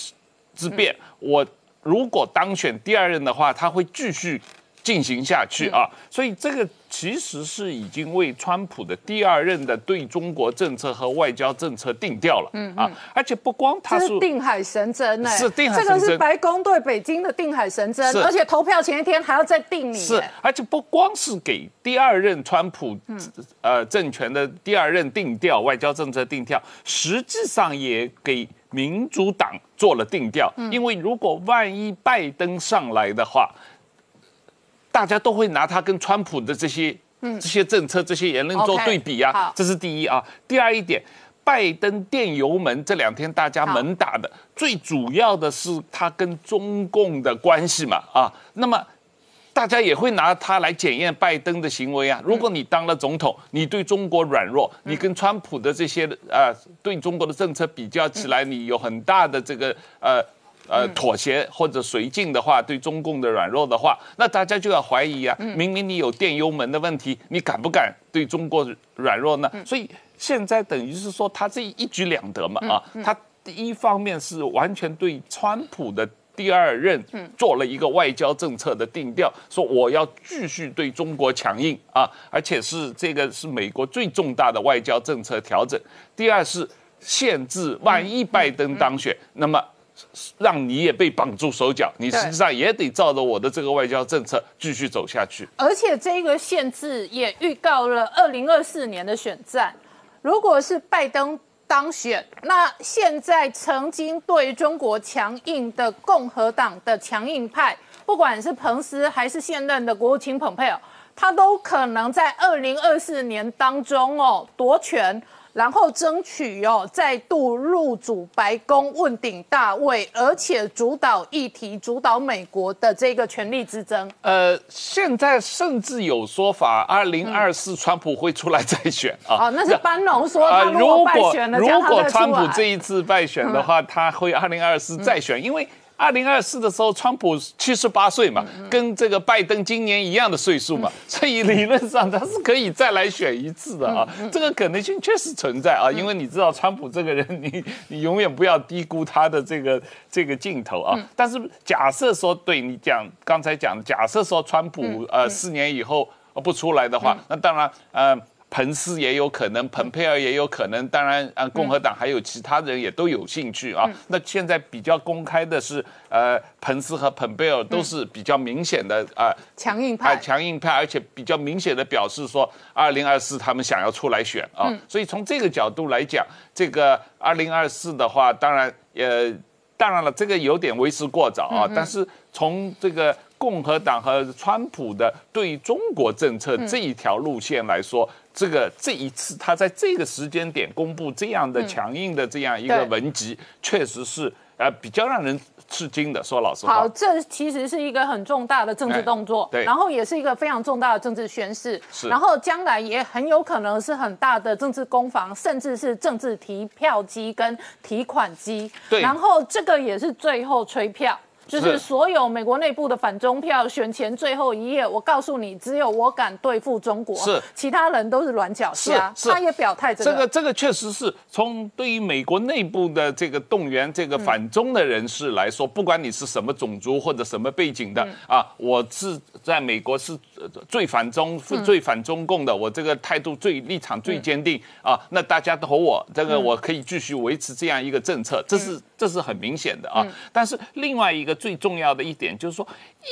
之变。我如果当选第二任的话，他会继续。进行下去啊，所以这个其实是已经为川普的第二任的对中国政策和外交政策定调了，嗯啊，而且不光他是定海神针呢，是定海神针，这个是白宫对北京的定海神针，而且投票前一天还要再定你，是，而且不光是给第二任川普呃政权的第二任定调外交政策定调，实际上也给民主党做了定调，因为如果万一拜登上来的话。大家都会拿他跟川普的这些、嗯这些政策、这些言论做对比啊，这是第一啊。第二一点，拜登电油门这两天大家猛打的，最主要的是他跟中共的关系嘛啊。那么大家也会拿他来检验拜登的行为啊。如果你当了总统，你对中国软弱，你跟川普的这些呃对中国的政策比较起来，你有很大的这个呃。呃，妥协或者绥靖的话，对中共的软弱的话，那大家就要怀疑啊。明明你有电油门的问题，你敢不敢对中国软弱呢？所以现在等于是说，他这一举两得嘛啊。他第一方面是完全对川普的第二任做了一个外交政策的定调，说我要继续对中国强硬啊，而且是这个是美国最重大的外交政策调整。第二是限制，万一拜登当选，那么。让你也被绑住手脚，你实际上也得照着我的这个外交政策继续走下去。而且这个限制也预告了二零二四年的选战，如果是拜登当选，那现在曾经对中国强硬的共和党的强硬派，不管是彭斯还是现任的国务卿蓬佩奥，他都可能在二零二四年当中哦夺权。然后争取哦，再度入主白宫，问鼎大位，而且主导议题，主导美国的这个权力之争。呃，现在甚至有说法，二零二四川普会出来再选啊。哦，那是班农说，他如果败选了，如果川普这一次败选的话，他会二零二四再选，因为。二零二四的时候，川普七十八岁嘛，跟这个拜登今年一样的岁数嘛，所以理论上他是可以再来选一次的啊，这个可能性确实存在啊，因为你知道川普这个人，你你永远不要低估他的这个这个镜头啊。但是假设说对你讲刚才讲，假设说川普呃四年以后不出来的话，那当然呃。彭斯也有可能，蓬佩尔也有可能，当然，啊，共和党还有其他人也都有兴趣啊。那现在比较公开的是，呃，彭斯和蓬佩尔都是比较明显的啊，强硬派，强硬派，而且比较明显的表示说，二零二四他们想要出来选啊。所以从这个角度来讲，这个二零二四的话，当然，呃，当然了，这个有点为时过早啊。但是从这个共和党和川普的对中国政策这一条路线来说，这个这一次他在这个时间点公布这样的强硬的这样一个文集，确实是呃比较让人吃惊的。说老实话，好，这其实是一个很重大的政治动作，对，然后也是一个非常重大的政治宣誓，是，然后将来也很有可能是很大的政治攻防，甚至是政治提票机跟提款机，对，然后这个也是最后吹票。就是。所有美国内部的反中票选前最后一页，我告诉你，只有我敢对付中国，是。其他人都是软脚虾。他也表态，这个。这个确实是从对于美国内部的这个动员这个反中的人士来说，不管你是什么种族或者什么背景的啊，我是在美国是最反中、最反中共的，我这个态度最立场最坚定啊，那大家投我，这个我可以继续维持这样一个政策，这是这是很明显的啊。但是另外一个。最重要的一点就是说，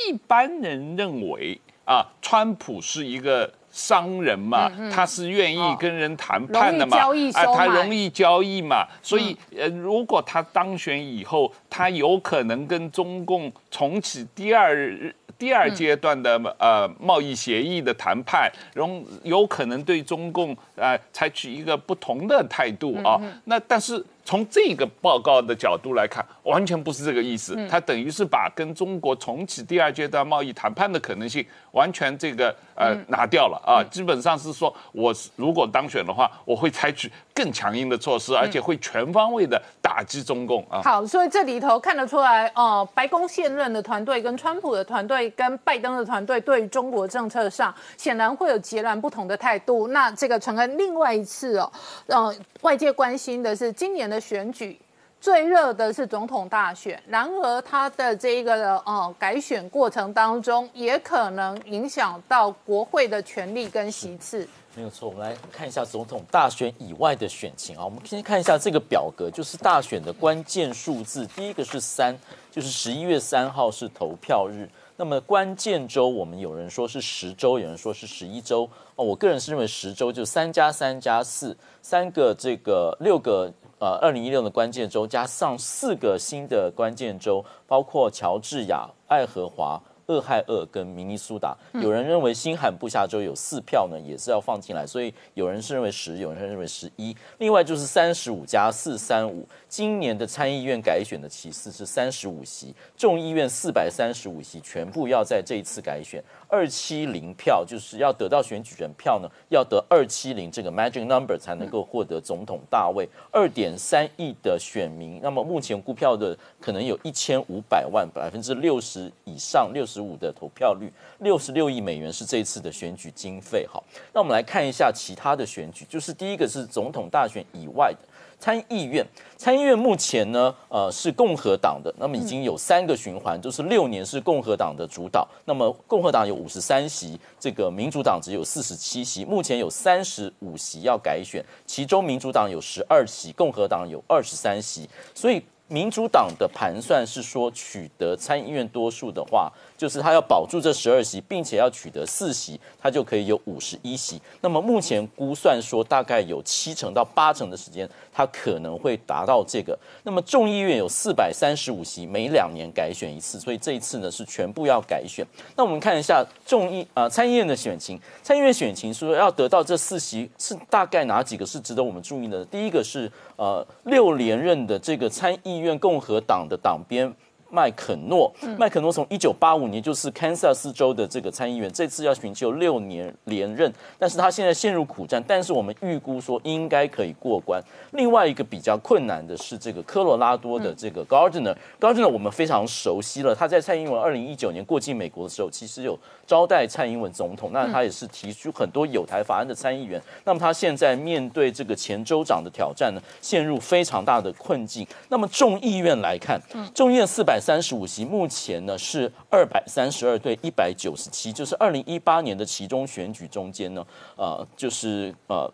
一般人认为啊，川普是一个商人嘛，他是愿意跟人谈判的嘛，啊，他容易交易嘛，所以呃，如果他当选以后，他有可能跟中共重启第二第二阶段的呃贸易协议的谈判，容有可能对中共呃采取一个不同的态度啊，那但是。从这个报告的角度来看，完全不是这个意思。它等于是把跟中国重启第二阶段贸易谈判的可能性完全这个呃拿掉了啊。基本上是说，我如果当选的话，我会采取更强硬的措施，而且会全方位的打击中共啊。好，所以这里头看得出来，哦，白宫现任的团队跟川普的团队跟拜登的团队对中国政策上显然会有截然不同的态度。那这个陈恩另外一次哦，呃，外界关心的是今年的。选举最热的是总统大选，然而他的这一个呃改选过程当中，也可能影响到国会的权力跟席次。没有错，我们来看一下总统大选以外的选情啊。我们先看一下这个表格，就是大选的关键数字。第一个是三，就是十一月三号是投票日。那么关键周，我们有人说是十周，有人说是十一周哦。我个人是认为十周，就三加三加四，三个这个六个。呃，二零一六的关键周加上四个新的关键周，包括乔治亚、爱荷华。俄亥俄跟明尼苏达，有人认为新罕布下州有四票呢，也是要放进来，所以有人是认为十，有人是认为十一。另外就是三十五加四三五，今年的参议院改选的其次是三十五席，众议院四百三十五席全部要在这一次改选，二七零票就是要得到选举人票呢，要得二七零这个 magic number 才能够获得总统大位，二点三亿的选民，那么目前估票的可能有一千五百万，百分之六十以上，六十。十五的投票率，六十六亿美元是这次的选举经费。好，那我们来看一下其他的选举，就是第一个是总统大选以外的参议院。参议院目前呢，呃，是共和党的，那么已经有三个循环，就是六年是共和党的主导。那么共和党有五十三席，这个民主党只有四十七席，目前有三十五席要改选，其中民主党有十二席，共和党有二十三席，所以。民主党的盘算是说，取得参议院多数的话，就是他要保住这十二席，并且要取得四席，他就可以有五十一席。那么目前估算说，大概有七成到八成的时间，他可能会达到这个。那么众议院有四百三十五席，每两年改选一次，所以这一次呢是全部要改选。那我们看一下众议啊参议院的选情，参议院选情说要得到这四席是大概哪几个是值得我们注意的？第一个是呃六连任的这个参议。院共和党的党鞭麦肯诺。麦肯诺从一九八五年就是堪萨斯州的这个参议员，这次要寻求六年连任，但是他现在陷入苦战，但是我们预估说应该可以过关。另外一个比较困难的是这个科罗拉多的这个 Gardner，Gardner 我们非常熟悉了，他在蔡英文二零一九年过境美国的时候，其实有招待蔡英文总统，那他也是提出很多有台法案的参议员。那么他现在面对这个前州长的挑战呢，陷入非常大的困境。那么众议院来看，众议院四百三十五席，目前呢是二百三十二对一百九十七，就是二零一八年的其中选举中间呢，呃，就是呃。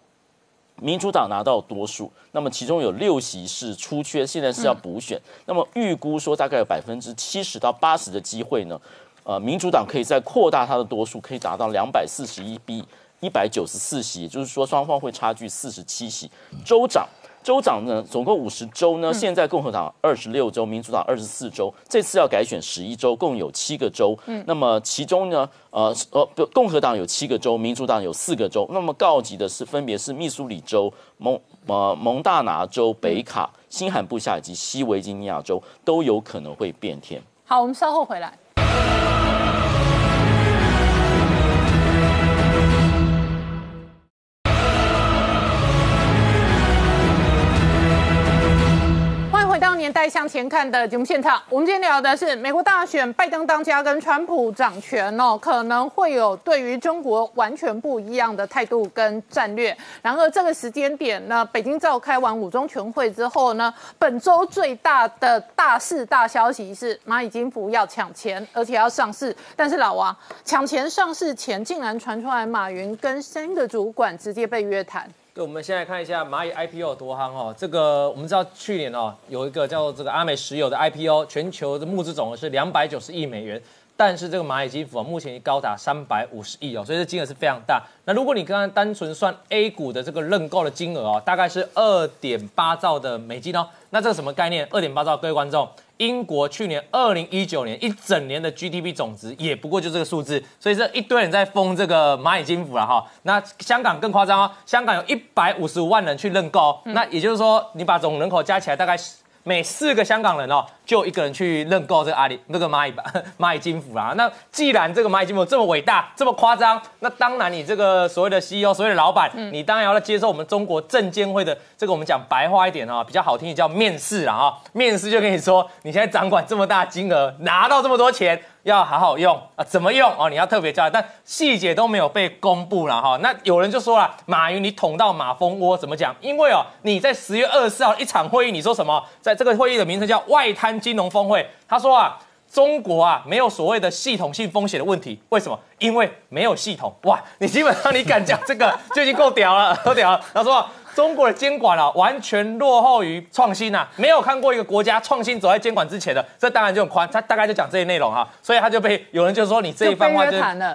民主党拿到多数，那么其中有六席是出缺，现在是要补选。那么预估说大概有百分之七十到八十的机会呢，呃，民主党可以再扩大它的多数，可以达到两百四十一比一百九十四席，也就是说双方会差距四十七席。州长。州长呢，总共五十州呢，现在共和党二十六州，民主党二十四州，这次要改选十一州，共有七个州。嗯，那么其中呢，呃呃，共和党有七个州，民主党有四个州。那么告急的是，分别是密苏里州、蒙呃蒙大拿州、北卡、新罕布夏以及西维吉尼亚州都有可能会变天。好，我们稍后回来。年代向前看的节目现场，我们今天聊的是美国大选，拜登当家跟川普掌权哦，可能会有对于中国完全不一样的态度跟战略。然而这个时间点呢，北京召开完五中全会之后呢，本周最大的大事大消息是蚂蚁金服要抢钱，而且要上市。但是老王抢钱上市前，竟然传出来马云跟三个主管直接被约谈。对，我们先来看一下蚂蚁 IPO 有多夯哦。这个我们知道去年哦，有一个叫做这个阿美石油的 IPO，全球的募资总额是两百九十亿美元，但是这个蚂蚁金服啊，目前已高达三百五十亿哦，所以这金额是非常大。那如果你刚刚单纯算 A 股的这个认购的金额哦，大概是二点八兆的美金哦，那这个什么概念？二点八兆，各位观众。英国去年二零一九年一整年的 GDP 总值也不过就这个数字，所以这一堆人在封这个蚂蚁金服了哈。那香港更夸张哦，香港有一百五十五万人去认购，那也就是说你把总人口加起来大概每四个香港人哦。就一个人去认购这个阿里那个蚂蚁吧 蚂蚁金服啦。那既然这个蚂蚁金服这么伟大这么夸张，那当然你这个所谓的 CEO 所谓的老板，你当然要接受我们中国证监会的这个我们讲白话一点啊，比较好听的叫面试啊哈。面试就跟你说，你现在掌管这么大金额，拿到这么多钱，要好好用啊，怎么用哦？你要特别交代，但细节都没有被公布了哈。那有人就说了，马云你捅到马蜂窝怎么讲？因为哦你在十月二十四号一场会议，你说什么？在这个会议的名称叫外滩。金融峰会，他说啊，中国啊没有所谓的系统性风险的问题，为什么？因为没有系统。哇，你基本上你敢讲这个就已经够屌了，够屌了。他说中国的监管啊完全落后于创新呐，没有看过一个国家创新走在监管之前的，这当然就很宽。他大概就讲这些内容哈，所以他就被有人就说你这一番话就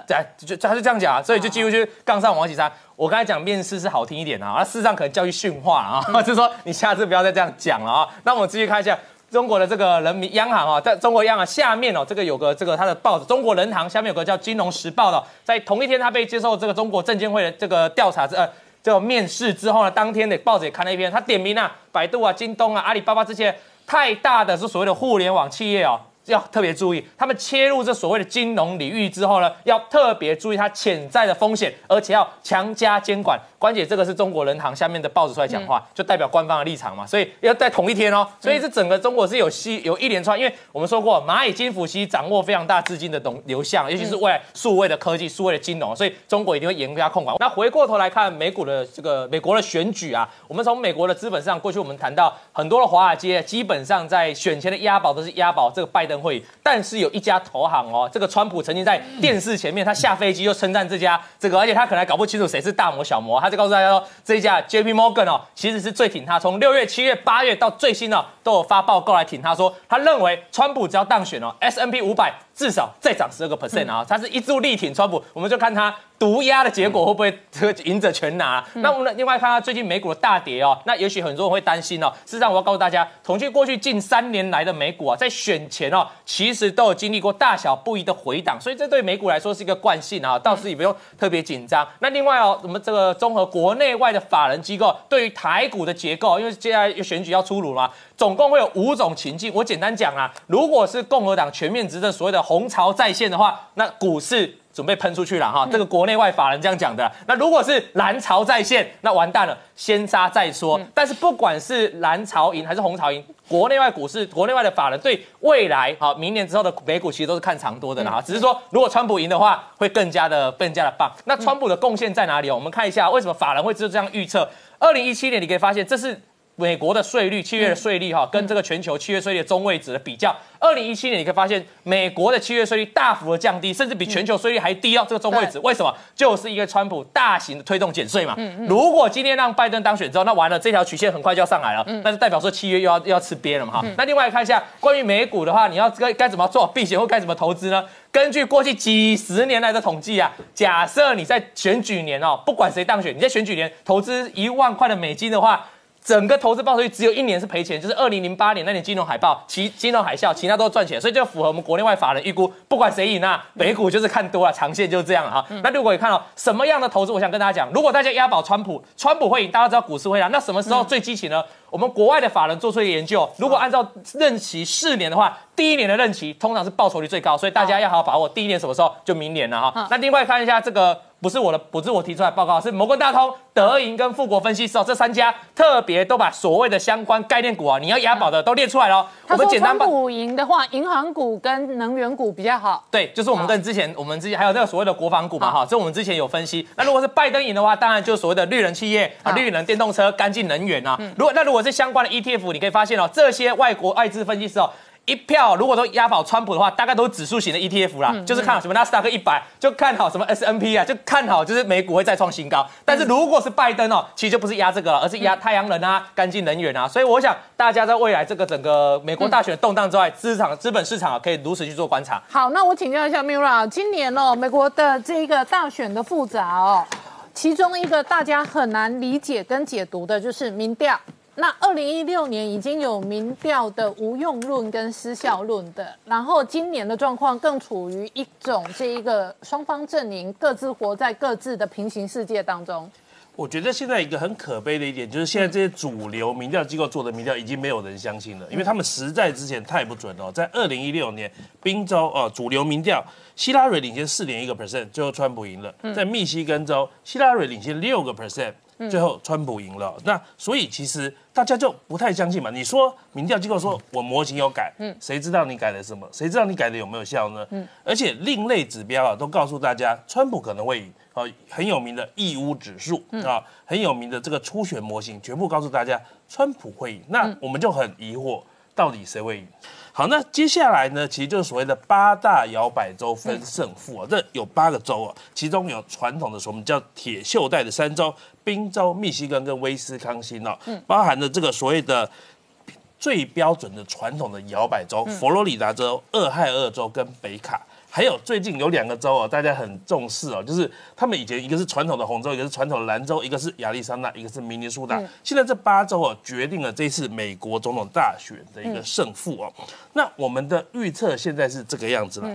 对，就他就这样讲，所以就几乎就杠上王岐山。我刚才讲面试是好听一点啊，那事实上可能教育训话啊，就是说你下次不要再这样讲了啊。那我们继续看一下。中国的这个人民央行啊，在中国央行下面哦，这个有个这个它的报纸《中国人行》下面有个叫《金融时报》的，在同一天他被接受这个中国证监会的这个调查之呃这个面试之后呢，当天的报纸也看了一篇，他点名啊，百度啊、京东啊、阿里巴巴这些太大的是所谓的互联网企业哦。要特别注意，他们切入这所谓的金融领域之后呢，要特别注意它潜在的风险，而且要强加监管。关姐，这个是中国人行下面的报纸出来讲话，就代表官方的立场嘛。所以要在同一天哦，所以这整个中国是有吸有一连串，因为我们说过，蚂蚁金服其掌握非常大资金的东流向，尤其是未来数位的科技、数位的金融，所以中国一定会严加控管。那回过头来看美股的这个美国的选举啊，我们从美国的资本上过去，我们谈到很多的华尔街基本上在选前的押宝都是押宝这个拜登会，但是有一家投行哦，这个川普曾经在电视前面他下飞机就称赞这家这个，而且他可能还搞不清楚谁是大摩小摩，他。就告诉大家说，这一家 J P Morgan 哦，其实是最挺他。从六月、七月、八月到最新呢，都有发报告来挺他，说他认为川普只要当选哦，S N P 五百至少再涨十二个 percent 啊，它是一柱力挺川普，我们就看它独压的结果会不会这个赢者全拿。那我们另外看它最近美股的大跌哦，那也许很多人会担心哦。事实上，我要告诉大家，统计过去近三年来的美股啊，在选前哦，其实都有经历过大小不一的回档，所以这对美股来说是一个惯性啊，倒是也不用特别紧张。那另外哦，我们这个综合国内外的法人机构对于台股的结构，因为接下来选举要出炉嘛，总共会有五种情境。我简单讲啊，如果是共和党全面执政，所谓的红潮再现的话，那股市准备喷出去了哈。这个国内外法人这样讲的。那如果是蓝潮再现，那完蛋了，先杀再说。但是不管是蓝潮赢还是红潮赢，国内外股市、国内外的法人对未来好明年之后的美股其实都是看长多的啦。只是说，如果川普赢的话，会更加的更加的棒。那川普的贡献在哪里哦？我们看一下为什么法人会就这样预测。二零一七年，你可以发现这是。美国的税率，七月的税率哈，跟这个全球七月税率的中位值的比较，二零一七年你可以发现，美国的七月税率大幅的降低，甚至比全球税率还低哦。这个中位值为什么？就是一个川普大型的推动减税嘛。如果今天让拜登当选之后，那完了，这条曲线很快就要上来了，那就代表说七月又要又要吃瘪了嘛哈。那另外看一下关于美股的话，你要该该怎么做避险或该怎么投资呢？根据过去几十年来的统计啊，假设你在选举年哦，不管谁当选，你在选举年投资一万块的美金的话。整个投资报酬率只有一年是赔钱，就是二零零八年那年金融海报，其金融海啸，其他都赚钱，所以就符合我们国内外法人预估，不管谁赢啊，美股就是看多了，长线就是这样哈。那如果你看到什么样的投资，我想跟大家讲，如果大家押宝川普，川普会赢，大家知道股市会涨，那什么时候最激情呢？我们国外的法人做出一个研究，如果按照任期四年的话，第一年的任期通常是报酬率最高，所以大家要好好把握第一年什么时候，就明年了哈。那另外看一下这个。不是我的，不是我提出来报告，是摩根大通、德银跟富国分析师哦，这三家特别都把所谓的相关概念股啊，你要押宝的都列出来了。我们简单股赢的话，银行股跟能源股比较好。对，就是我们跟之前我们之前还有那个所谓的国防股嘛哈，这我们之前有分析。那如果是拜登赢的话，当然就是所谓的绿能企业啊，绿能电动车、干净能源啊。如果那如果是相关的 ETF，你可以发现哦，这些外国外资分析师哦。一票如果都押宝川普的话，大概都是指数型的 ETF 啦，就是看好什么纳斯达克一百，就看好什么 S N P 啊，就看好就是美股会再创新高。但是如果是拜登哦，其实就不是压这个，而是压太阳能啊、干净能源啊。所以我想大家在未来这个整个美国大选动荡之外，资产资本市场可以如此去做观察。好，那我请教一下 Mira，今年哦，美国的这个大选的复杂哦，其中一个大家很难理解跟解读的就是民调。那二零一六年已经有民调的无用论跟失效论的，然后今年的状况更处于一种这一个双方阵营各自活在各自的平行世界当中。我觉得现在一个很可悲的一点就是，现在这些主流民调机构做的民调已经没有人相信了，因为他们实在之前太不准了。在二零一六年宾州哦，主流民调希拉蕊领先四点一个 percent，最后川普赢了；在密西根州希拉蕊领先六个 percent。最后川普赢了，那所以其实大家就不太相信嘛。你说民调机构说我模型有改，嗯，谁知道你改了什么？谁知道你改的有没有效呢？嗯，而且另类指标啊都告诉大家，川普可能会赢。哦，很有名的义乌指数啊，很有名的这个初选模型，全部告诉大家川普会赢。那我们就很疑惑，到底谁会赢？好，那接下来呢，其实就是所谓的八大摇摆州分胜负啊。这有八个州啊，其中有传统的我们叫铁锈带的三州：宾州、密西根跟威斯康星哦。嗯，包含了这个所谓的最标准的传统的摇摆州：佛罗里达州、俄亥俄州跟北卡。还有最近有两个州哦，大家很重视哦，就是他们以前一个是传统的红州，一个是传统的蓝州，一个是亚利桑那，一个是明尼苏达。现在这八州哦，决定了这次美国总统大选的一个胜负哦。那我们的预测现在是这个样子了。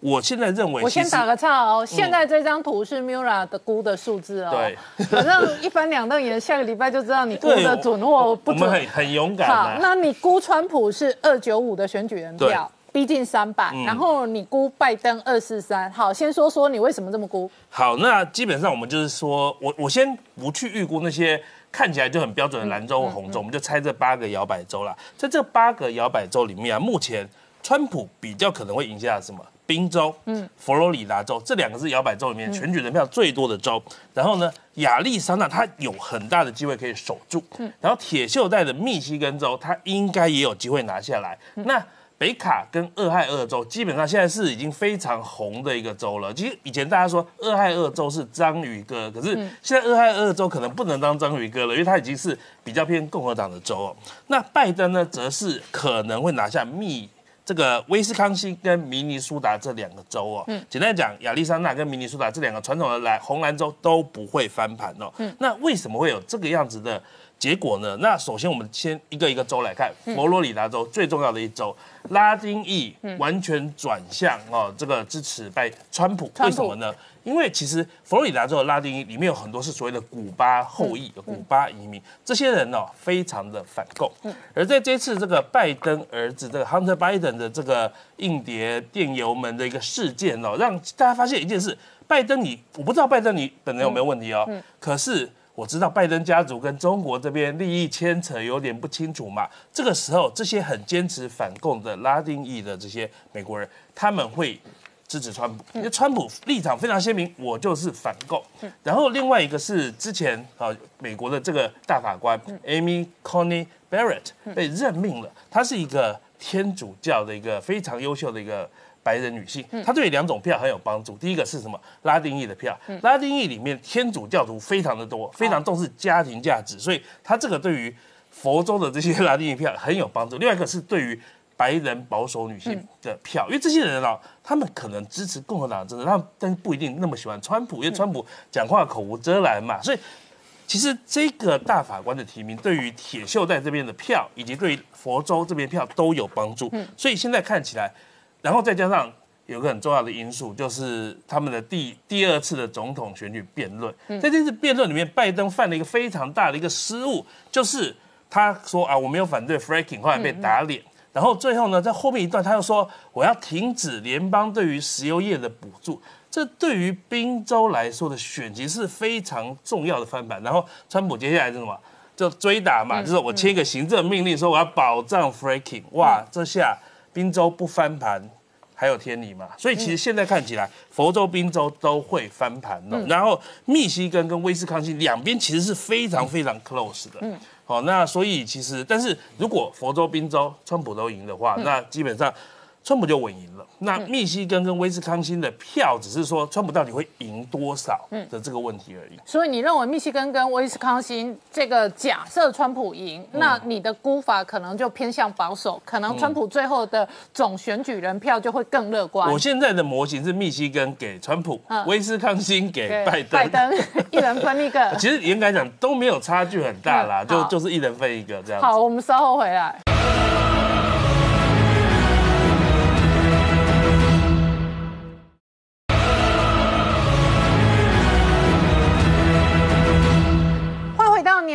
我现在认为，我先打个岔哦。现在这张图是 Mura 的估的数字哦。对，反正一翻两瞪眼，下个礼拜就知道你估的准或不准。我们很很勇敢。好，那你估川普是二九五的选举人票。逼近三百，然后你估拜登二四三。好，先说说你为什么这么估。好，那基本上我们就是说，我我先不去预估那些看起来就很标准的蓝州和红州，我们就猜这八个摇摆州啦。在这八个摇摆州里面啊，目前川普比较可能会赢下什么？宾州、嗯，佛罗里达州这两个是摇摆州里面全举人票最多的州。然后呢，亚利桑那它有很大的机会可以守住。嗯，然后铁锈带的密西根州，它应该也有机会拿下来。那北卡跟俄亥俄州基本上现在是已经非常红的一个州了。其实以前大家说俄亥俄州是章鱼哥，可是现在俄亥俄州可能不能当章鱼哥了，因为它已经是比较偏共和党的州哦。那拜登呢，则是可能会拿下密这个威斯康星跟明尼苏达这两个州哦，嗯，简单讲，亚利桑那跟明尼苏达这两个传统的蓝红蓝州都不会翻盘哦。嗯，那为什么会有这个样子的结果呢？那首先我们先一个一个州来看，佛罗里达州最重要的一州，拉丁裔完全转向哦，这个支持拜川普，为什么呢？因为其实佛罗里达州的拉丁裔里面有很多是所谓的古巴后裔、古巴移民，这些人呢非常的反共。而在这次这个拜登儿子这个 Hunter Biden 的这个硬碟电邮门的一个事件哦，让大家发现一件事：拜登你我不知道拜登你本人有没有问题哦，可是我知道拜登家族跟中国这边利益牵扯有点不清楚嘛。这个时候，这些很坚持反共的拉丁裔的这些美国人，他们会。支持川普，因为川普立场非常鲜明，我就是反共。然后另外一个是之前啊，美国的这个大法官 Amy Coney Barrett 被任命了，她是一个天主教的一个非常优秀的一个白人女性，她对两种票很有帮助。第一个是什么？拉丁裔的票，拉丁裔里面天主教徒非常的多，非常重视家庭价值，所以她这个对于佛州的这些拉丁裔票很有帮助。另外一个是对于白人保守女性的票，因为这些人啊，他们可能支持共和党政治，他们但是不一定那么喜欢川普，因为川普讲话口无遮拦嘛。所以其实这个大法官的提名，对于铁锈带这边的票，以及对于佛州这边票都有帮助。所以现在看起来，然后再加上有个很重要的因素，就是他们的第第二次的总统选举辩论，在这次辩论里面，拜登犯了一个非常大的一个失误，就是他说啊，我没有反对 fracking，后来被打脸。然后最后呢，在后面一段他又说我要停止联邦对于石油业的补助，这对于宾州来说的选情是非常重要的翻版。然后川普接下来是什么？就追打嘛，就是我签一个行政命令说我要保障 fracking，哇，这下宾州不翻盘还有天理嘛？所以其实现在看起来，佛州、宾州都会翻盘了。然后密西根跟威斯康星两边其实是非常非常 close 的。好，那所以其实，但是如果佛州、宾州川普都赢的话，那基本上川普就稳赢了。那密西根跟威斯康星的票，只是说川普到底会赢多少的这个问题而已。所以你认为密西根跟威斯康星这个假设川普赢，那你的估法可能就偏向保守，可能川普最后的总选举人票就会更乐观。我现在的模型是密西根给川普，威斯康星给拜登，拜登 一人分一个。其实严格来讲都没有差距很大啦，就就是一人分一个这样。好，我们稍后回来。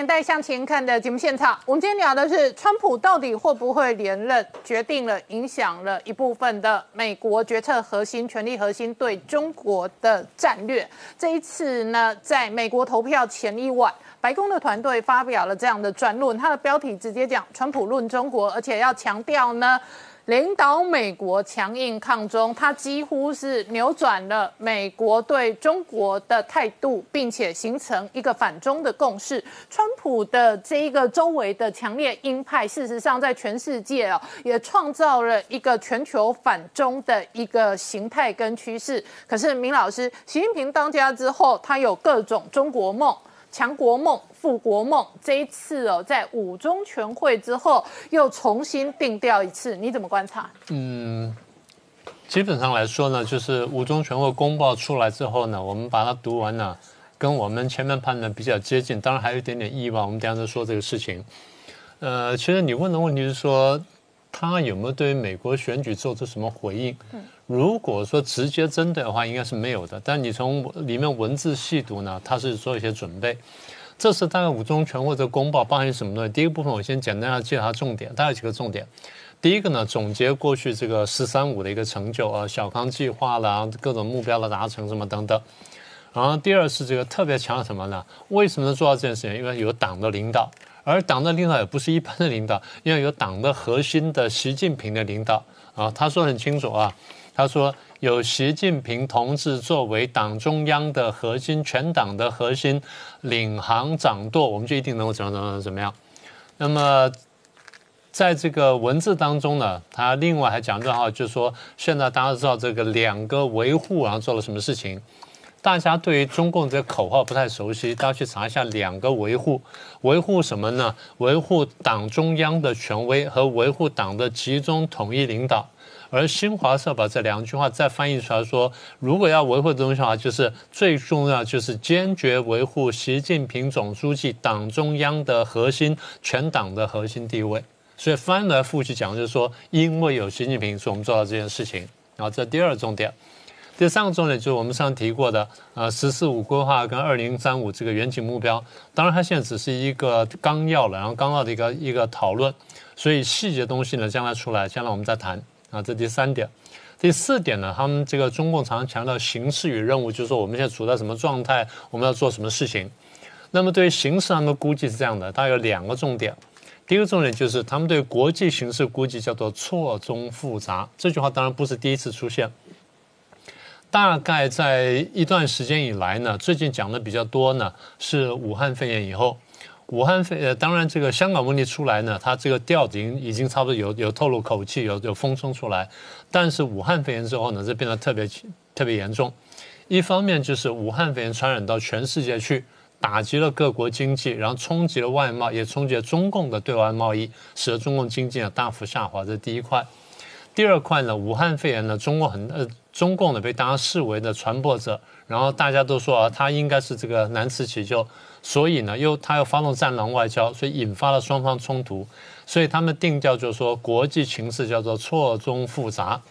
年代向前看的节目现场，我们今天聊的是川普到底会不会连任，决定了影响了一部分的美国决策核心、权力核心对中国的战略。这一次呢，在美国投票前一晚，白宫的团队发表了这样的专论，它的标题直接讲“川普论中国”，而且要强调呢。领导美国强硬抗中，他几乎是扭转了美国对中国的态度，并且形成一个反中的共识。川普的这一个周围的强烈鹰派，事实上在全世界啊，也创造了一个全球反中的一个形态跟趋势。可是明老师，习近平当家之后，他有各种中国梦。强国梦、富国梦，这一次哦，在五中全会之后又重新定调一次，你怎么观察？嗯，基本上来说呢，就是五中全会公报出来之后呢，我们把它读完了，跟我们前面判断比较接近，当然还有一点点意外。我们等下再说这个事情。呃，其实你问的问题是说，他有没有对于美国选举做出什么回应？如果说直接针对的话，应该是没有的。但你从里面文字细读呢，他是做一些准备。这是大概五中全会的公报包含什么东西？第一个部分我先简单要介绍重点，大概几个重点。第一个呢，总结过去这个“十三五”的一个成就啊，小康计划啦，各种目标的达成什么等等。然后第二是这个特别强调什么呢？为什么能做到这件事情？因为有党的领导，而党的领导也不是一般的领导，因为有党的核心的习近平的领导啊。他说很清楚啊。他说：“有习近平同志作为党中央的核心、全党的核心，领航掌舵，我们就一定能够怎么怎么怎么样。那么，在这个文字当中呢，他另外还讲到哈，就是说，现在大家知道这个两个维护，然后做了什么事情？大家对于中共这个口号不太熟悉，大家去查一下两个维护，维护什么呢？维护党中央的权威和维护党的集中统一领导。”而新华社把这两句话再翻译出来说，如果要维护的东西的话，就是最重要就是坚决维护习近平总书记党中央的核心、全党的核心地位。所以翻来覆去讲，就是说，因为有习近平，所以我们做到这件事情。然后这第二重点，第三个重点就是我们上提过的，呃，“十四五”规划跟二零三五这个远景目标。当然，它现在只是一个纲要了，然后纲要的一个一个讨论。所以细节东西呢，将来出来，将来我们再谈。啊，这第三点。第四点呢，他们这个中共常常强调形势与任务，就是说我们现在处在什么状态，我们要做什么事情。那么对于形势，他们估计是这样的，大概有两个重点。第一个重点就是他们对国际形势估计叫做错综复杂。这句话当然不是第一次出现，大概在一段时间以来呢，最近讲的比较多呢是武汉肺炎以后，武汉肺呃，当然这个香港问题出来呢，它这个调已经已经差不多有有透露口气，有有风声出来，但是武汉肺炎之后呢，这变得特别特别严重。一方面就是武汉肺炎传染到全世界去。打击了各国经济，然后冲击了外贸，也冲击了中共的对外贸易，使得中共经济呢大幅下滑。这第一块。第二块呢，武汉肺炎呢，中共很呃，中共呢被大家视为的传播者，然后大家都说啊，他应该是这个难辞其咎，所以呢，又他又发动战狼外交，所以引发了双方冲突。所以他们定调就是说，国际形势叫做错综复杂。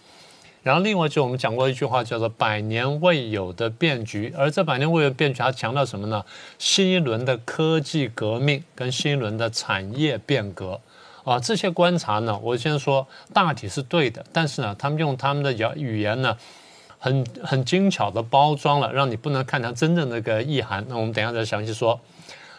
然后另外就我们讲过一句话，叫做“百年未有的变局”，而这百年未有变局，它强调什么呢？新一轮的科技革命跟新一轮的产业变革啊，这些观察呢，我先说大体是对的，但是呢，他们用他们的语语言呢，很很精巧的包装了，让你不能看它真正的个意涵。那我们等下再详细说。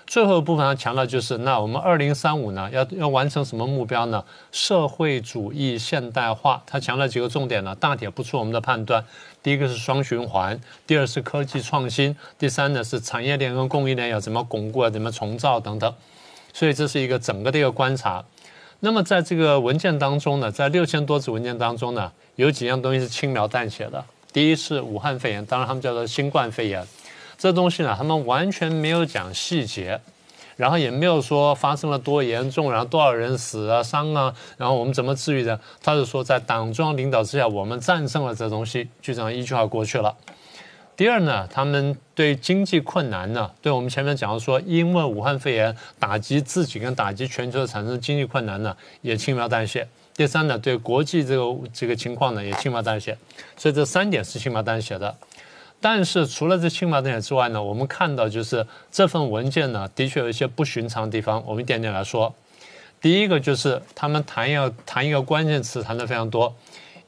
最后一部分要强调就是，那我们二零三五呢，要要完成什么目标呢？社会主义现代化。他强调几个重点呢，大体不出我们的判断。第一个是双循环，第二是科技创新，第三呢是产业链跟供应链要怎么巩固啊，怎么重造等等。所以这是一个整个的一个观察。那么在这个文件当中呢，在六千多字文件当中呢，有几样东西是轻描淡写的。第一是武汉肺炎，当然他们叫做新冠肺炎。这东西呢，他们完全没有讲细节，然后也没有说发生了多严重，然后多少人死啊、伤啊，然后我们怎么治愈的？他是说在党中央领导之下，我们战胜了这东西，就这样一句话过去了。第二呢，他们对经济困难呢，对我们前面讲的说，因为武汉肺炎打击自己跟打击全球的产生经济困难呢，也轻描淡写。第三呢，对国际这个这个情况呢，也轻描淡写。所以这三点是轻描淡写的。但是除了这轻描淡写之外呢，我们看到就是这份文件呢，的确有一些不寻常的地方。我们一点点来说，第一个就是他们谈要谈一个关键词，谈的非常多，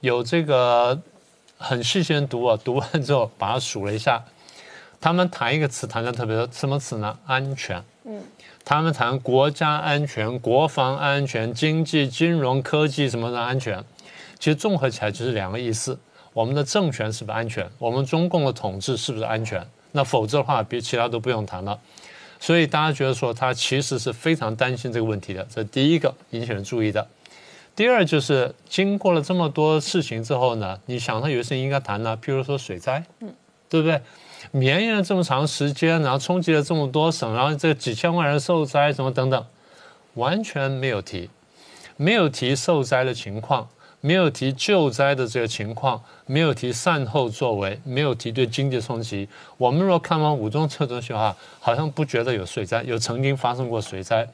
有这个很细心读啊，读完之后把它数了一下，他们谈一个词谈的特别多，什么词呢？安全。嗯。他们谈国家安全、国防安全、经济、金融科技什么的安全，其实综合起来就是两个意思。我们的政权是不是安全？我们中共的统治是不是安全？那否则的话，别其他都不用谈了。所以大家觉得说他其实是非常担心这个问题的，这第一个引起人注意的。第二就是经过了这么多事情之后呢，你想他有些事情应该谈呢，譬如说水灾，嗯，对不对？绵延了这么长时间，然后冲击了这么多省，然后这几千万人受灾，什么等等，完全没有提，没有提受灾的情况。没有提救灾的这个情况，没有提善后作为，没有提对经济冲击。我们若看完五中这东西的话，好像不觉得有水灾，有曾经发生过水灾。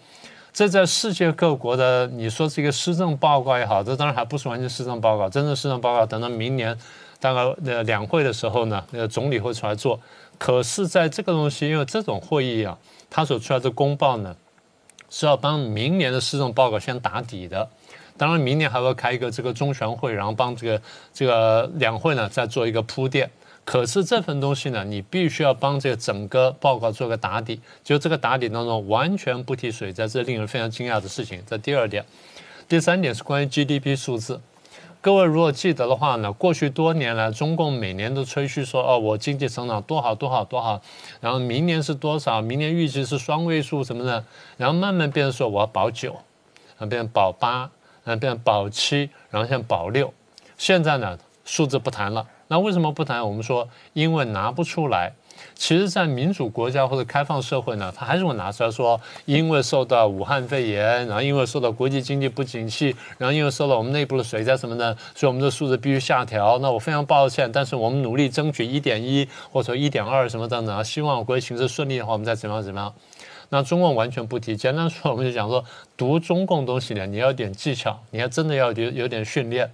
这在世界各国的，你说这个施政报告也好，这当然还不是完全施政报告。真正施政报告等到明年大概呃两会的时候呢，那个总理会出来做。可是，在这个东西，因为这种会议啊，他所出来的公报呢，是要帮明年的施政报告先打底的。当然，明年还会开一个这个中全会，然后帮这个这个两会呢再做一个铺垫。可是这份东西呢，你必须要帮这个整个报告做个打底。就这个打底当中完全不提水灾，这是令人非常惊讶的事情。这第二点，第三点是关于 GDP 数字。各位如果记得的话呢，过去多年来，中共每年都吹嘘说哦，我经济成长多好多好多好，然后明年是多少？明年预计是双位数什么的，然后慢慢变成说我要保九，然后变成保八。嗯，变保七，然后现在保六，现在呢数字不谈了。那为什么不谈？我们说因为拿不出来。其实，在民主国家或者开放社会呢，他还是会拿出来说，因为受到武汉肺炎，然后因为受到国际经济不景气，然后因为受到我们内部的水灾什么的，所以我们的数字必须下调。那我非常抱歉，但是我们努力争取一点一或者一点二什么等等，希望国际形势顺利的话，我们再怎么样怎么样。那中共完全不提，简单说，我们就讲说，读中共东西呢，你要点技巧，你还真的要有有点训练。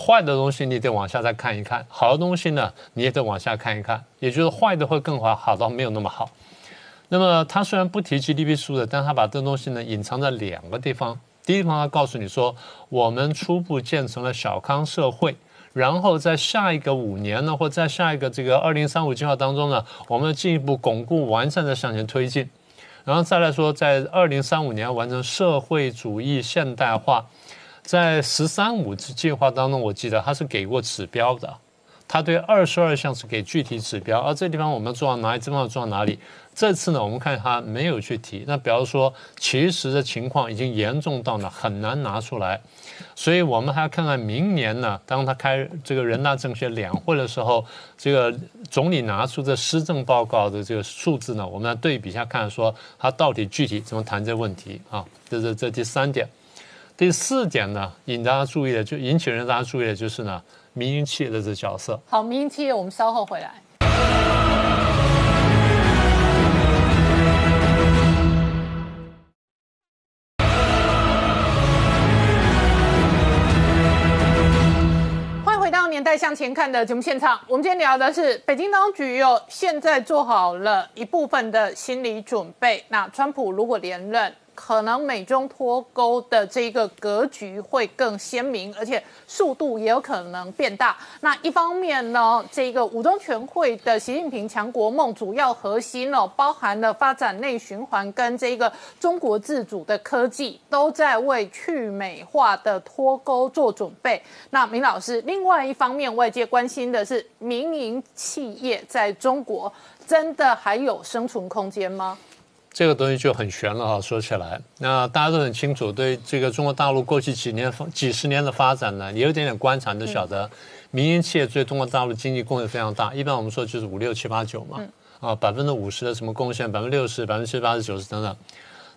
坏的东西你得往下再看一看，好的东西呢你也得往下看一看，也就是坏的会更好，好到没有那么好。那么他虽然不提 GDP 数的，但他把这东西呢隐藏在两个地方。第一方他告诉你说，我们初步建成了小康社会，然后在下一个五年呢，或在下一个这个二零三五计划当中呢，我们进一步巩固完善的向前推进，然后再来说，在二零三五年完成社会主义现代化。在“十三五”计划当中，我记得他是给过指标的，他对二十二项是给具体指标，而这地方我们做到哪里，这地方做到哪里。这次呢，我们看他没有去提。那比方说，其实的情况已经严重到呢很难拿出来，所以我们还要看看明年呢，当他开这个人大政协两会的时候，这个总理拿出这施政报告的这个数字呢，我们来对比一下，看说他到底具体怎么谈这个问题啊？这是这第三点。第四点呢，引大家注意的就引起人大家注意的就是呢，民营企业的这角色。好，民营企业我们稍后回来。欢迎回到《年代向前看》的节目现场，我们今天聊的是北京当局哟，现在做好了一部分的心理准备。那川普如果连任？可能美中脱钩的这个格局会更鲜明，而且速度也有可能变大。那一方面呢，这个五中全会的习近平强国梦主要核心呢，包含了发展内循环跟这个中国自主的科技，都在为去美化的脱钩做准备。那明老师，另外一方面，外界关心的是民营企业在中国真的还有生存空间吗？这个东西就很悬了哈，说起来，那大家都很清楚，对这个中国大陆过去几年、几十年的发展呢，也有点点观察，都晓得，民营企业对中国大陆经济贡献非常大。一般我们说就是五六七八九嘛，啊，百分之五十的什么贡献，百分之六十、百分之七八十、九十等等。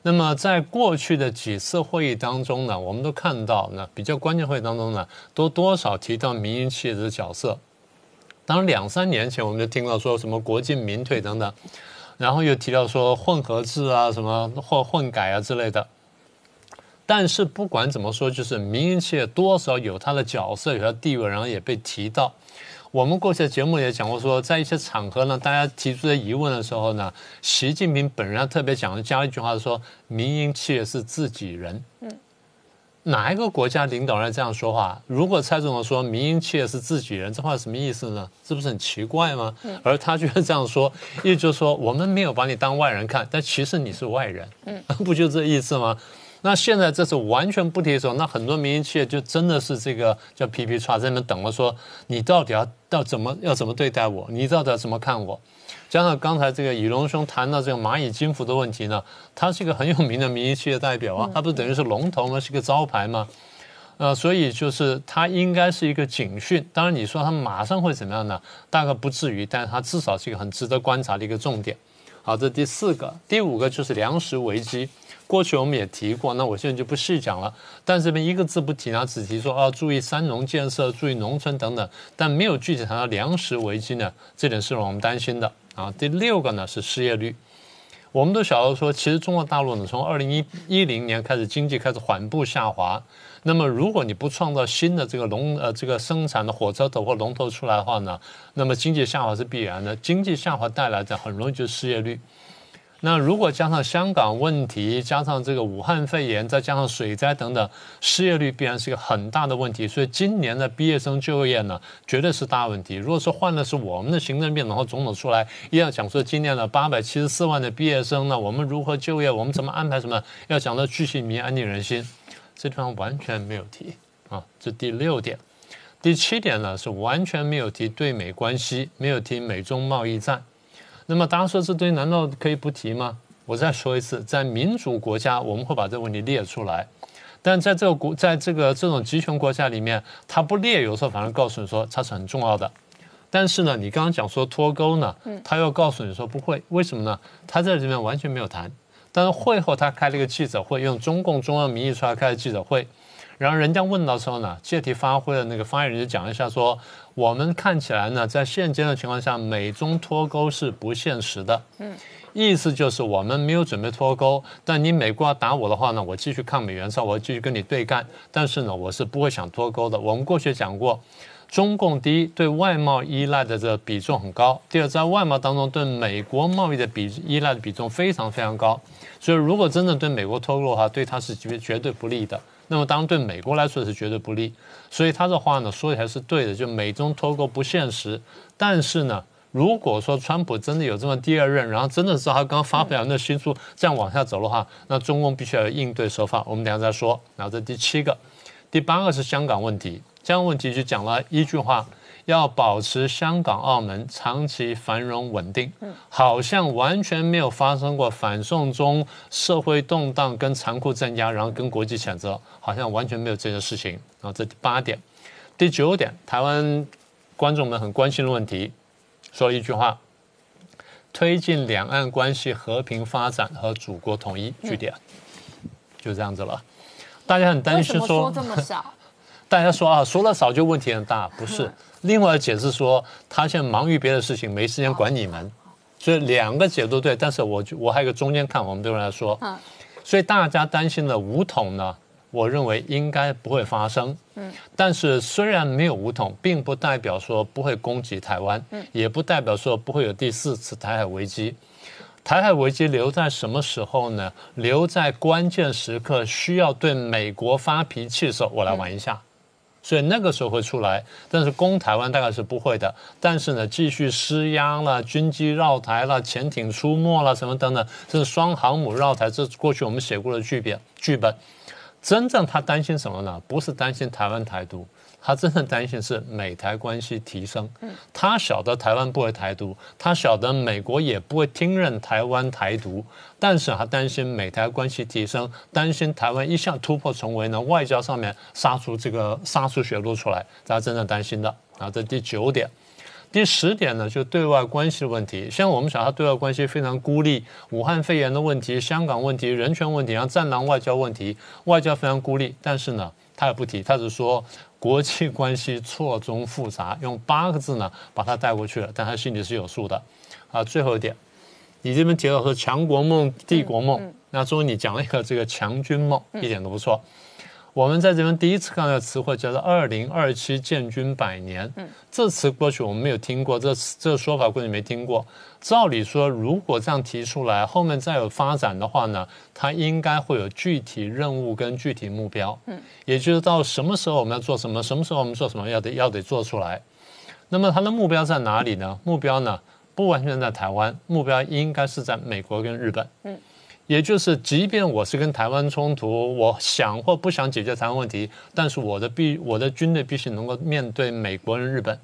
那么在过去的几次会议当中呢，我们都看到，呢比较关键会议当中呢，都多少提到民营企业的角色。当然，两三年前我们就听到说什么国进民退等等。然后又提到说混合制啊，什么或混改啊之类的。但是不管怎么说，就是民营企业多少有它的角色，有它的地位，然后也被提到。我们过去的节目也讲过，说在一些场合呢，大家提出的疑问的时候呢，习近平本人特别讲加了一句话，说民营企业是自己人。嗯。哪一个国家领导人这样说话？如果蔡总统说民营企业是自己人，这话什么意思呢？这不是很奇怪吗？而他居然这样说，意思就是说我们没有把你当外人看，但其实你是外人，嗯，不就这意思吗？那现在这是完全不提的时候，那很多民营企业就真的是这个叫皮皮叉在那边等了，说你到底要要怎么要怎么对待我？你到底要怎么看我？加上刚才这个以龙兄谈到这个蚂蚁金服的问题呢，他是一个很有名的民营企业代表啊，他不是等于是龙头吗？是个招牌吗？呃，所以就是他应该是一个警讯。当然你说他马上会怎么样呢？大概不至于，但是他至少是一个很值得观察的一个重点。好，这第四个，第五个就是粮食危机。过去我们也提过，那我现在就不细讲了。但这边一个字不提呢，只提说啊，注意三农建设，注意农村等等，但没有具体谈到粮食危机呢，这点是让我们担心的。啊，第六个呢是失业率，我们都晓得说，其实中国大陆呢从二零一一零年开始经济开始缓步下滑，那么如果你不创造新的这个龙呃这个生产的火车头或龙头出来的话呢，那么经济下滑是必然的，经济下滑带来的很容易就是失业率。那如果加上香港问题，加上这个武汉肺炎，再加上水灾等等，失业率必然是一个很大的问题。所以今年的毕业生就业呢，绝对是大问题。如果说换的是我们的行政院然后总统出来，一要讲说今年的八百七十四万的毕业生呢，我们如何就业，我们怎么安排什么，要讲到居民安定人心，这地方完全没有提啊。这第六点，第七点呢是完全没有提对美关系，没有提美中贸易战。那么大家说这堆难道可以不提吗？我再说一次，在民主国家我们会把这个问题列出来，但在这个国，在这个这种集权国家里面，它不列，有时候反而告诉你说它是很重要的。但是呢，你刚刚讲说脱钩呢，他又告诉你说不会，为什么呢？他在这边完全没有谈，但是会后他开了一个记者会，用中共中央名义出来开的记者会，然后人家问到时候呢，借题发挥的那个发言人就讲一下说，我们看起来呢，在现阶段情况下，美中脱钩是不现实的。嗯。意思就是我们没有准备脱钩，但你美国要打我的话呢，我继续抗美援朝，我继续跟你对干。但是呢，我是不会想脱钩的。我们过去讲过，中共第一对外贸依赖的这比重很高，第二在外贸当中对美国贸易的比依赖的比重非常非常高。所以如果真的对美国脱钩的话，对他是绝绝对不利的。那么当然对美国来说是绝对不利。所以他的话呢说起来是对的，就美中脱钩不现实。但是呢。如果说川普真的有这么第二任，然后真的是他刚刚发表那新书这样往下走的话，那中共必须要有应对手法。我们等下再说。然后这第七个、第八个是香港问题。香港问题就讲了一句话：要保持香港、澳门长期繁荣稳定。好像完全没有发生过反送中社会动荡跟残酷镇压，然后跟国际谴责，好像完全没有这些事情。然后这第八点、第九点，台湾观众们很关心的问题。说了一句话：推进两岸关系和平发展和祖国统一。据点就这样子了。大家很担心说这么少？大家说啊，说了少就问题很大，不是？另外解释说他现在忙于别的事情，没时间管你们。所以两个解读对，但是我我还有个中间看，我们对人来说，所以大家担心的武统呢？我认为应该不会发生，嗯，但是虽然没有武统，并不代表说不会攻击台湾，嗯，也不代表说不会有第四次台海危机。台海危机留在什么时候呢？留在关键时刻需要对美国发脾气的时候，我来玩一下，所以那个时候会出来。但是攻台湾大概是不会的。但是呢，继续施压了，军机绕台了，潜艇出没了，什么等等，这是双航母绕台，这过去我们写过的剧本剧本。真正他担心什么呢？不是担心台湾台独，他真正担心是美台关系提升。他晓得台湾不会台独，他晓得美国也不会听任台湾台独，但是他担心美台关系提升，担心台湾一下突破重围呢，外交上面杀出这个杀出血路出来，他真正担心的。啊，这第九点。第十点呢，就对外关系的问题。像我们晓得，对外关系非常孤立，武汉肺炎的问题、香港问题、人权问题，然后战狼外交问题，外交非常孤立。但是呢，他也不提，他只说国际关系错综复杂，用八个字呢把它带过去了。但他心里是有数的。啊，最后一点，你这边提到说强国梦、帝国梦，那终于你讲了一个这个强军梦，一点都不错。我们在这边第一次看到词汇叫做“二零二七建军百年”，嗯，这词过去我们没有听过，这这个说法过去没听过。照理说，如果这样提出来，后面再有发展的话呢，它应该会有具体任务跟具体目标，嗯，也就是到什么时候我们要做什么，什么时候我们做什么，要得要得做出来。那么它的目标在哪里呢？目标呢不完全在台湾，目标应该是在美国跟日本，嗯。也就是，即便我是跟台湾冲突，我想或不想解决台湾问题，但是我的必我的军队必须能够面对美国人、日本，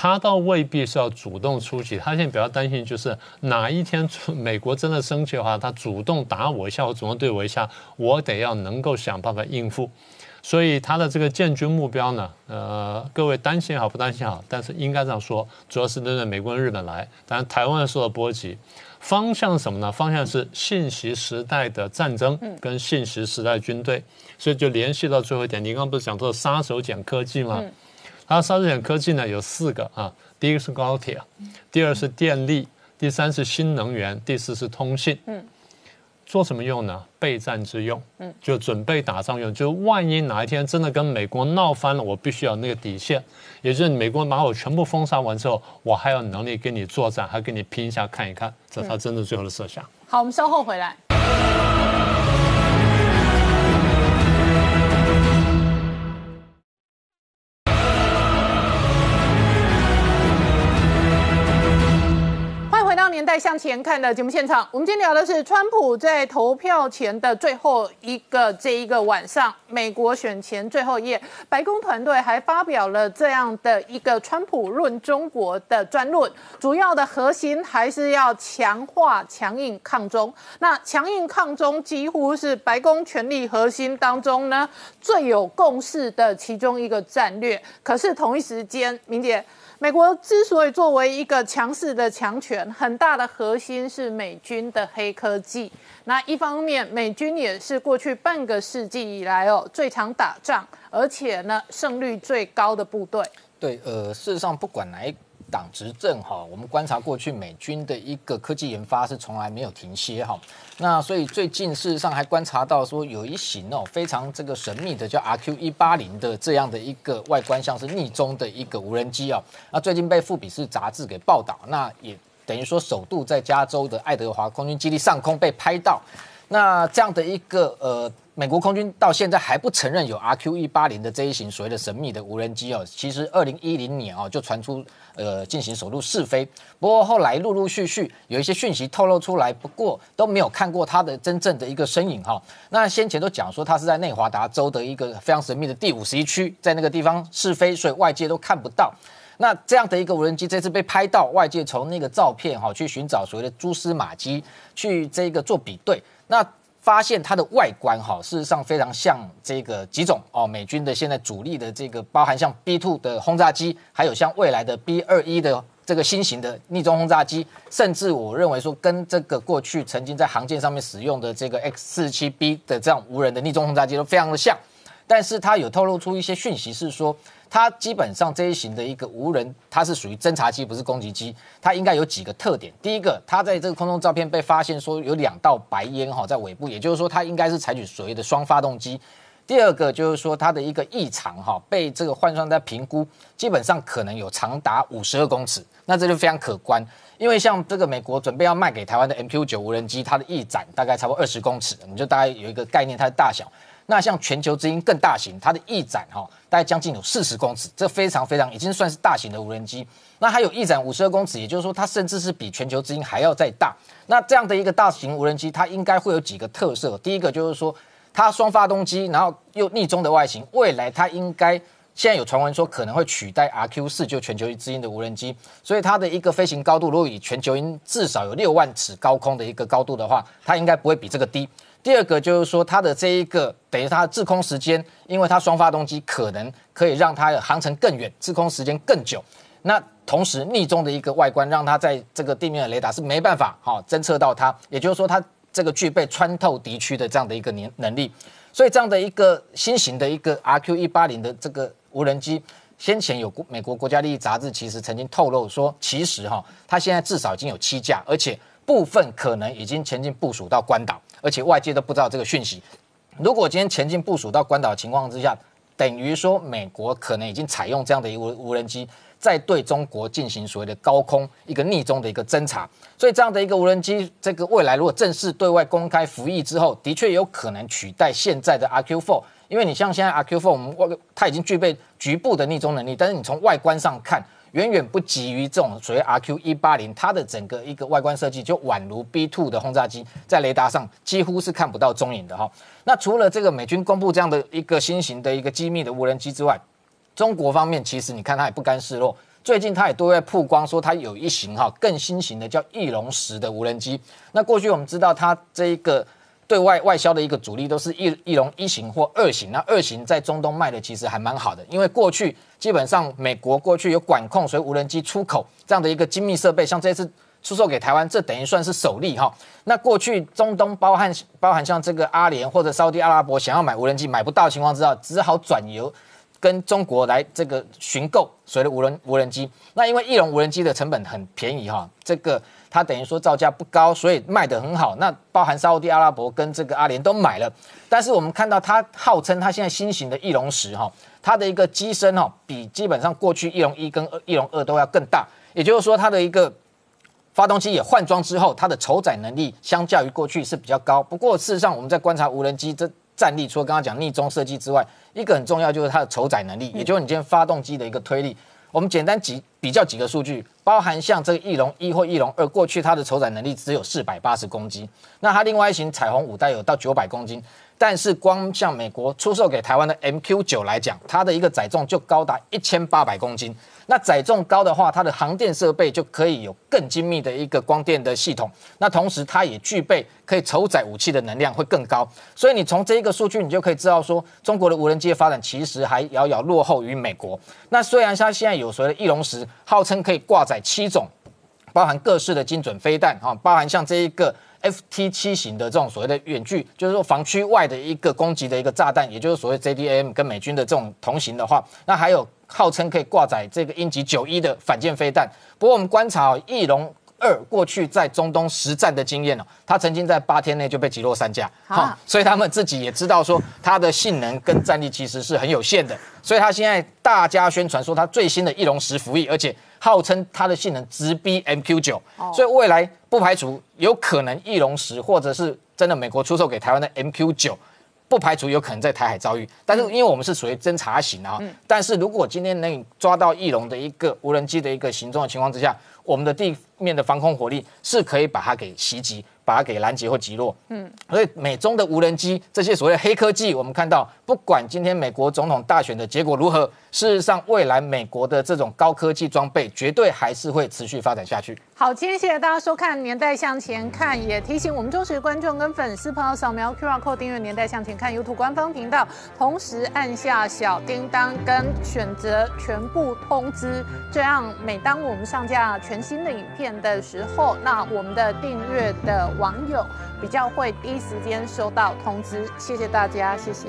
他倒未必是要主动出击。他现在比较担心，就是哪一天美国真的生气的话，他主动打我一下，我主动对我一下，我得要能够想办法应付。所以他的这个建军目标呢，呃，各位担心好不担心好，但是应该这样说，主要是针对美国跟日本来，当然台湾受到波及。方向是什么呢？方向是信息时代的战争跟信息时代军队，所以就联系到最后一点。你刚刚不是讲说杀手锏科技吗？它沙子眼科技呢有四个啊，第一个是高铁，第二是电力，第三是新能源，第四是通信。嗯做什么用呢？备战之用，嗯，就准备打仗用。就万一哪一天真的跟美国闹翻了，我必须要那个底线，也就是美国把我全部封杀完之后，我还有能力跟你作战，还跟你拼一下看一看，这是他真的最后的设想。好，我们稍后回来。年代向前看的节目现场，我们今天聊的是川普在投票前的最后一个这一个晚上，美国选前最后一夜，白宫团队还发表了这样的一个川普论中国的专论，主要的核心还是要强化强硬抗中。那强硬抗中几乎是白宫权力核心当中呢最有共识的其中一个战略。可是同一时间，明姐。美国之所以作为一个强势的强权，很大的核心是美军的黑科技。那一方面，美军也是过去半个世纪以来哦最常打仗，而且呢胜率最高的部队。对，呃，事实上不管哪一党执政哈，我们观察过去美军的一个科技研发是从来没有停歇哈。那所以最近事实上还观察到说有一型哦非常这个神秘的叫 RQ 一八零的这样的一个外观像是逆中的一个无人机哦。那最近被富比士杂志给报道，那也等于说首度在加州的爱德华空军基地上空被拍到。那这样的一个呃。美国空军到现在还不承认有 RQ 一八零的这一型所谓的神秘的无人机哦。其实二零一零年哦就传出呃进行首度试飞，不过后来陆陆续续有一些讯息透露出来，不过都没有看过它的真正的一个身影哈。那先前都讲说它是在内华达州的一个非常神秘的第五十一区，在那个地方试飞，所以外界都看不到。那这样的一个无人机这次被拍到，外界从那个照片哈去寻找所谓的蛛丝马迹，去这个做比对。那发现它的外观哈，事实上非常像这个几种哦，美军的现在主力的这个，包含像 B two 的轰炸机，还有像未来的 B 二一的这个新型的逆中轰炸机，甚至我认为说跟这个过去曾经在航舰上面使用的这个 X 四七 B 的这样无人的逆中轰炸机都非常的像，但是它有透露出一些讯息是说。它基本上这一型的一个无人，它是属于侦察机，不是攻击机。它应该有几个特点。第一个，它在这个空中照片被发现说有两道白烟哈在尾部，也就是说它应该是采取所谓的双发动机。第二个就是说它的一个异常哈被这个换算在评估，基本上可能有长达五十二公尺，那这就非常可观。因为像这个美国准备要卖给台湾的 MQ 九无人机，它的翼展大概差不多二十公尺，你就大概有一个概念它的大小。那像全球之鹰更大型，它的翼展哈大概将近有四十公尺，这非常非常已经算是大型的无人机。那还有翼展五十二公尺，也就是说它甚至是比全球之鹰还要再大。那这样的一个大型无人机，它应该会有几个特色。第一个就是说它双发动机，然后又逆中的外形，未来它应该现在有传闻说可能会取代 RQ 四就全球之鹰的无人机，所以它的一个飞行高度，如果以全球鹰至少有六万尺高空的一个高度的话，它应该不会比这个低。第二个就是说，它的这一个等于它的滞空时间，因为它双发动机可能可以让它的航程更远，滞空时间更久。那同时逆中的一个外观，让它在这个地面的雷达是没办法哈侦测到它，也就是说它这个具备穿透敌区的这样的一个能能力。所以这样的一个新型的一个 RQ 一八零的这个无人机，先前有美国国家利益杂志其实曾经透露说，其实哈它现在至少已经有七架，而且部分可能已经前进部署到关岛。而且外界都不知道这个讯息。如果今天前进部署到关岛的情况之下，等于说美国可能已经采用这样的一个无人机，在对中国进行所谓的高空一个逆中的一个侦查。所以这样的一个无人机，这个未来如果正式对外公开服役之后，的确有可能取代现在的 RQ4。因为你像现在 RQ4，我们外它已经具备局部的逆中能力，但是你从外观上看。远远不及于这种所谓 RQ 一八零，它的整个一个外观设计就宛如 B two 的轰炸机，在雷达上几乎是看不到踪影的哈。那除了这个美军公布这样的一个新型的一个机密的无人机之外，中国方面其实你看它也不甘示弱，最近它也都在曝光说它有一型哈更新型的叫翼龙十的无人机。那过去我们知道它这一个。对外外销的一个主力都是翼翼龙一型或二型，那二型在中东卖的其实还蛮好的，因为过去基本上美国过去有管控，所以无人机出口这样的一个精密设备，像这次出售给台湾，这等于算是首例哈。那过去中东包含包含像这个阿联或者沙特阿拉伯想要买无人机买不到情况之下，只好转由跟中国来这个寻购所谓的无人无人机。那因为翼龙无人机的成本很便宜哈，这个。它等于说造价不高，所以卖得很好。那包含沙地阿拉伯跟这个阿联都买了。但是我们看到它号称它现在新型的翼龙十哈，它的一个机身哈，比基本上过去翼龙一跟翼龙二都要更大。也就是说，它的一个发动机也换装之后，它的筹载能力相较于过去是比较高。不过事实上，我们在观察无人机这战力，除了刚刚讲逆中设计之外，一个很重要就是它的筹载能力，也就是你今天发动机的一个推力。我们简单几比较几个数据。包含像这个翼龙一或翼龙二，过去它的承载能力只有四百八十公斤，那它另外一型彩虹五代有到九百公斤。但是光像美国出售给台湾的 MQ 九来讲，它的一个载重就高达一千八百公斤。那载重高的话，它的航电设备就可以有更精密的一个光电的系统。那同时，它也具备可以承载武器的能量会更高。所以你从这一个数据，你就可以知道说，中国的无人机的发展其实还遥遥落后于美国。那虽然它现在有所谓的翼龙十，号称可以挂载七种，包含各式的精准飞弹啊，包含像这一个。FT 七型的这种所谓的远距，就是说防区外的一个攻击的一个炸弹，也就是所谓 JDAM 跟美军的这种同型的话，那还有号称可以挂载这个鹰击九一的反舰飞弹。不过我们观察翼龙二过去在中东实战的经验哦，它曾经在八天内就被击落三架，好，所以他们自己也知道说它的性能跟战力其实是很有限的，所以它现在大家宣传说它最新的翼龙十服役，而且。号称它的性能直逼 MQ 九，所以未来不排除有可能翼龙十，或者是真的美国出售给台湾的 MQ 九，不排除有可能在台海遭遇。但是因为我们是属于侦察型啊，但是如果今天能抓到翼龙的一个无人机的一个行踪的情况之下，我们的地面的防空火力是可以把它给袭击。把它给拦截或击落。嗯，所以美中的无人机这些所谓的黑科技，我们看到，不管今天美国总统大选的结果如何，事实上未来美国的这种高科技装备绝对还是会持续发展下去。好，今天谢谢大家收看《年代向前看》，也提醒我们忠实观众跟粉丝朋友扫描 QR Code 订阅《年代向前看》YouTube 官方频道，同时按下小叮当跟选择全部通知，这样每当我们上架全新的影片的时候，那我们的订阅的。网友比较会第一时间收到通知，谢谢大家，谢谢。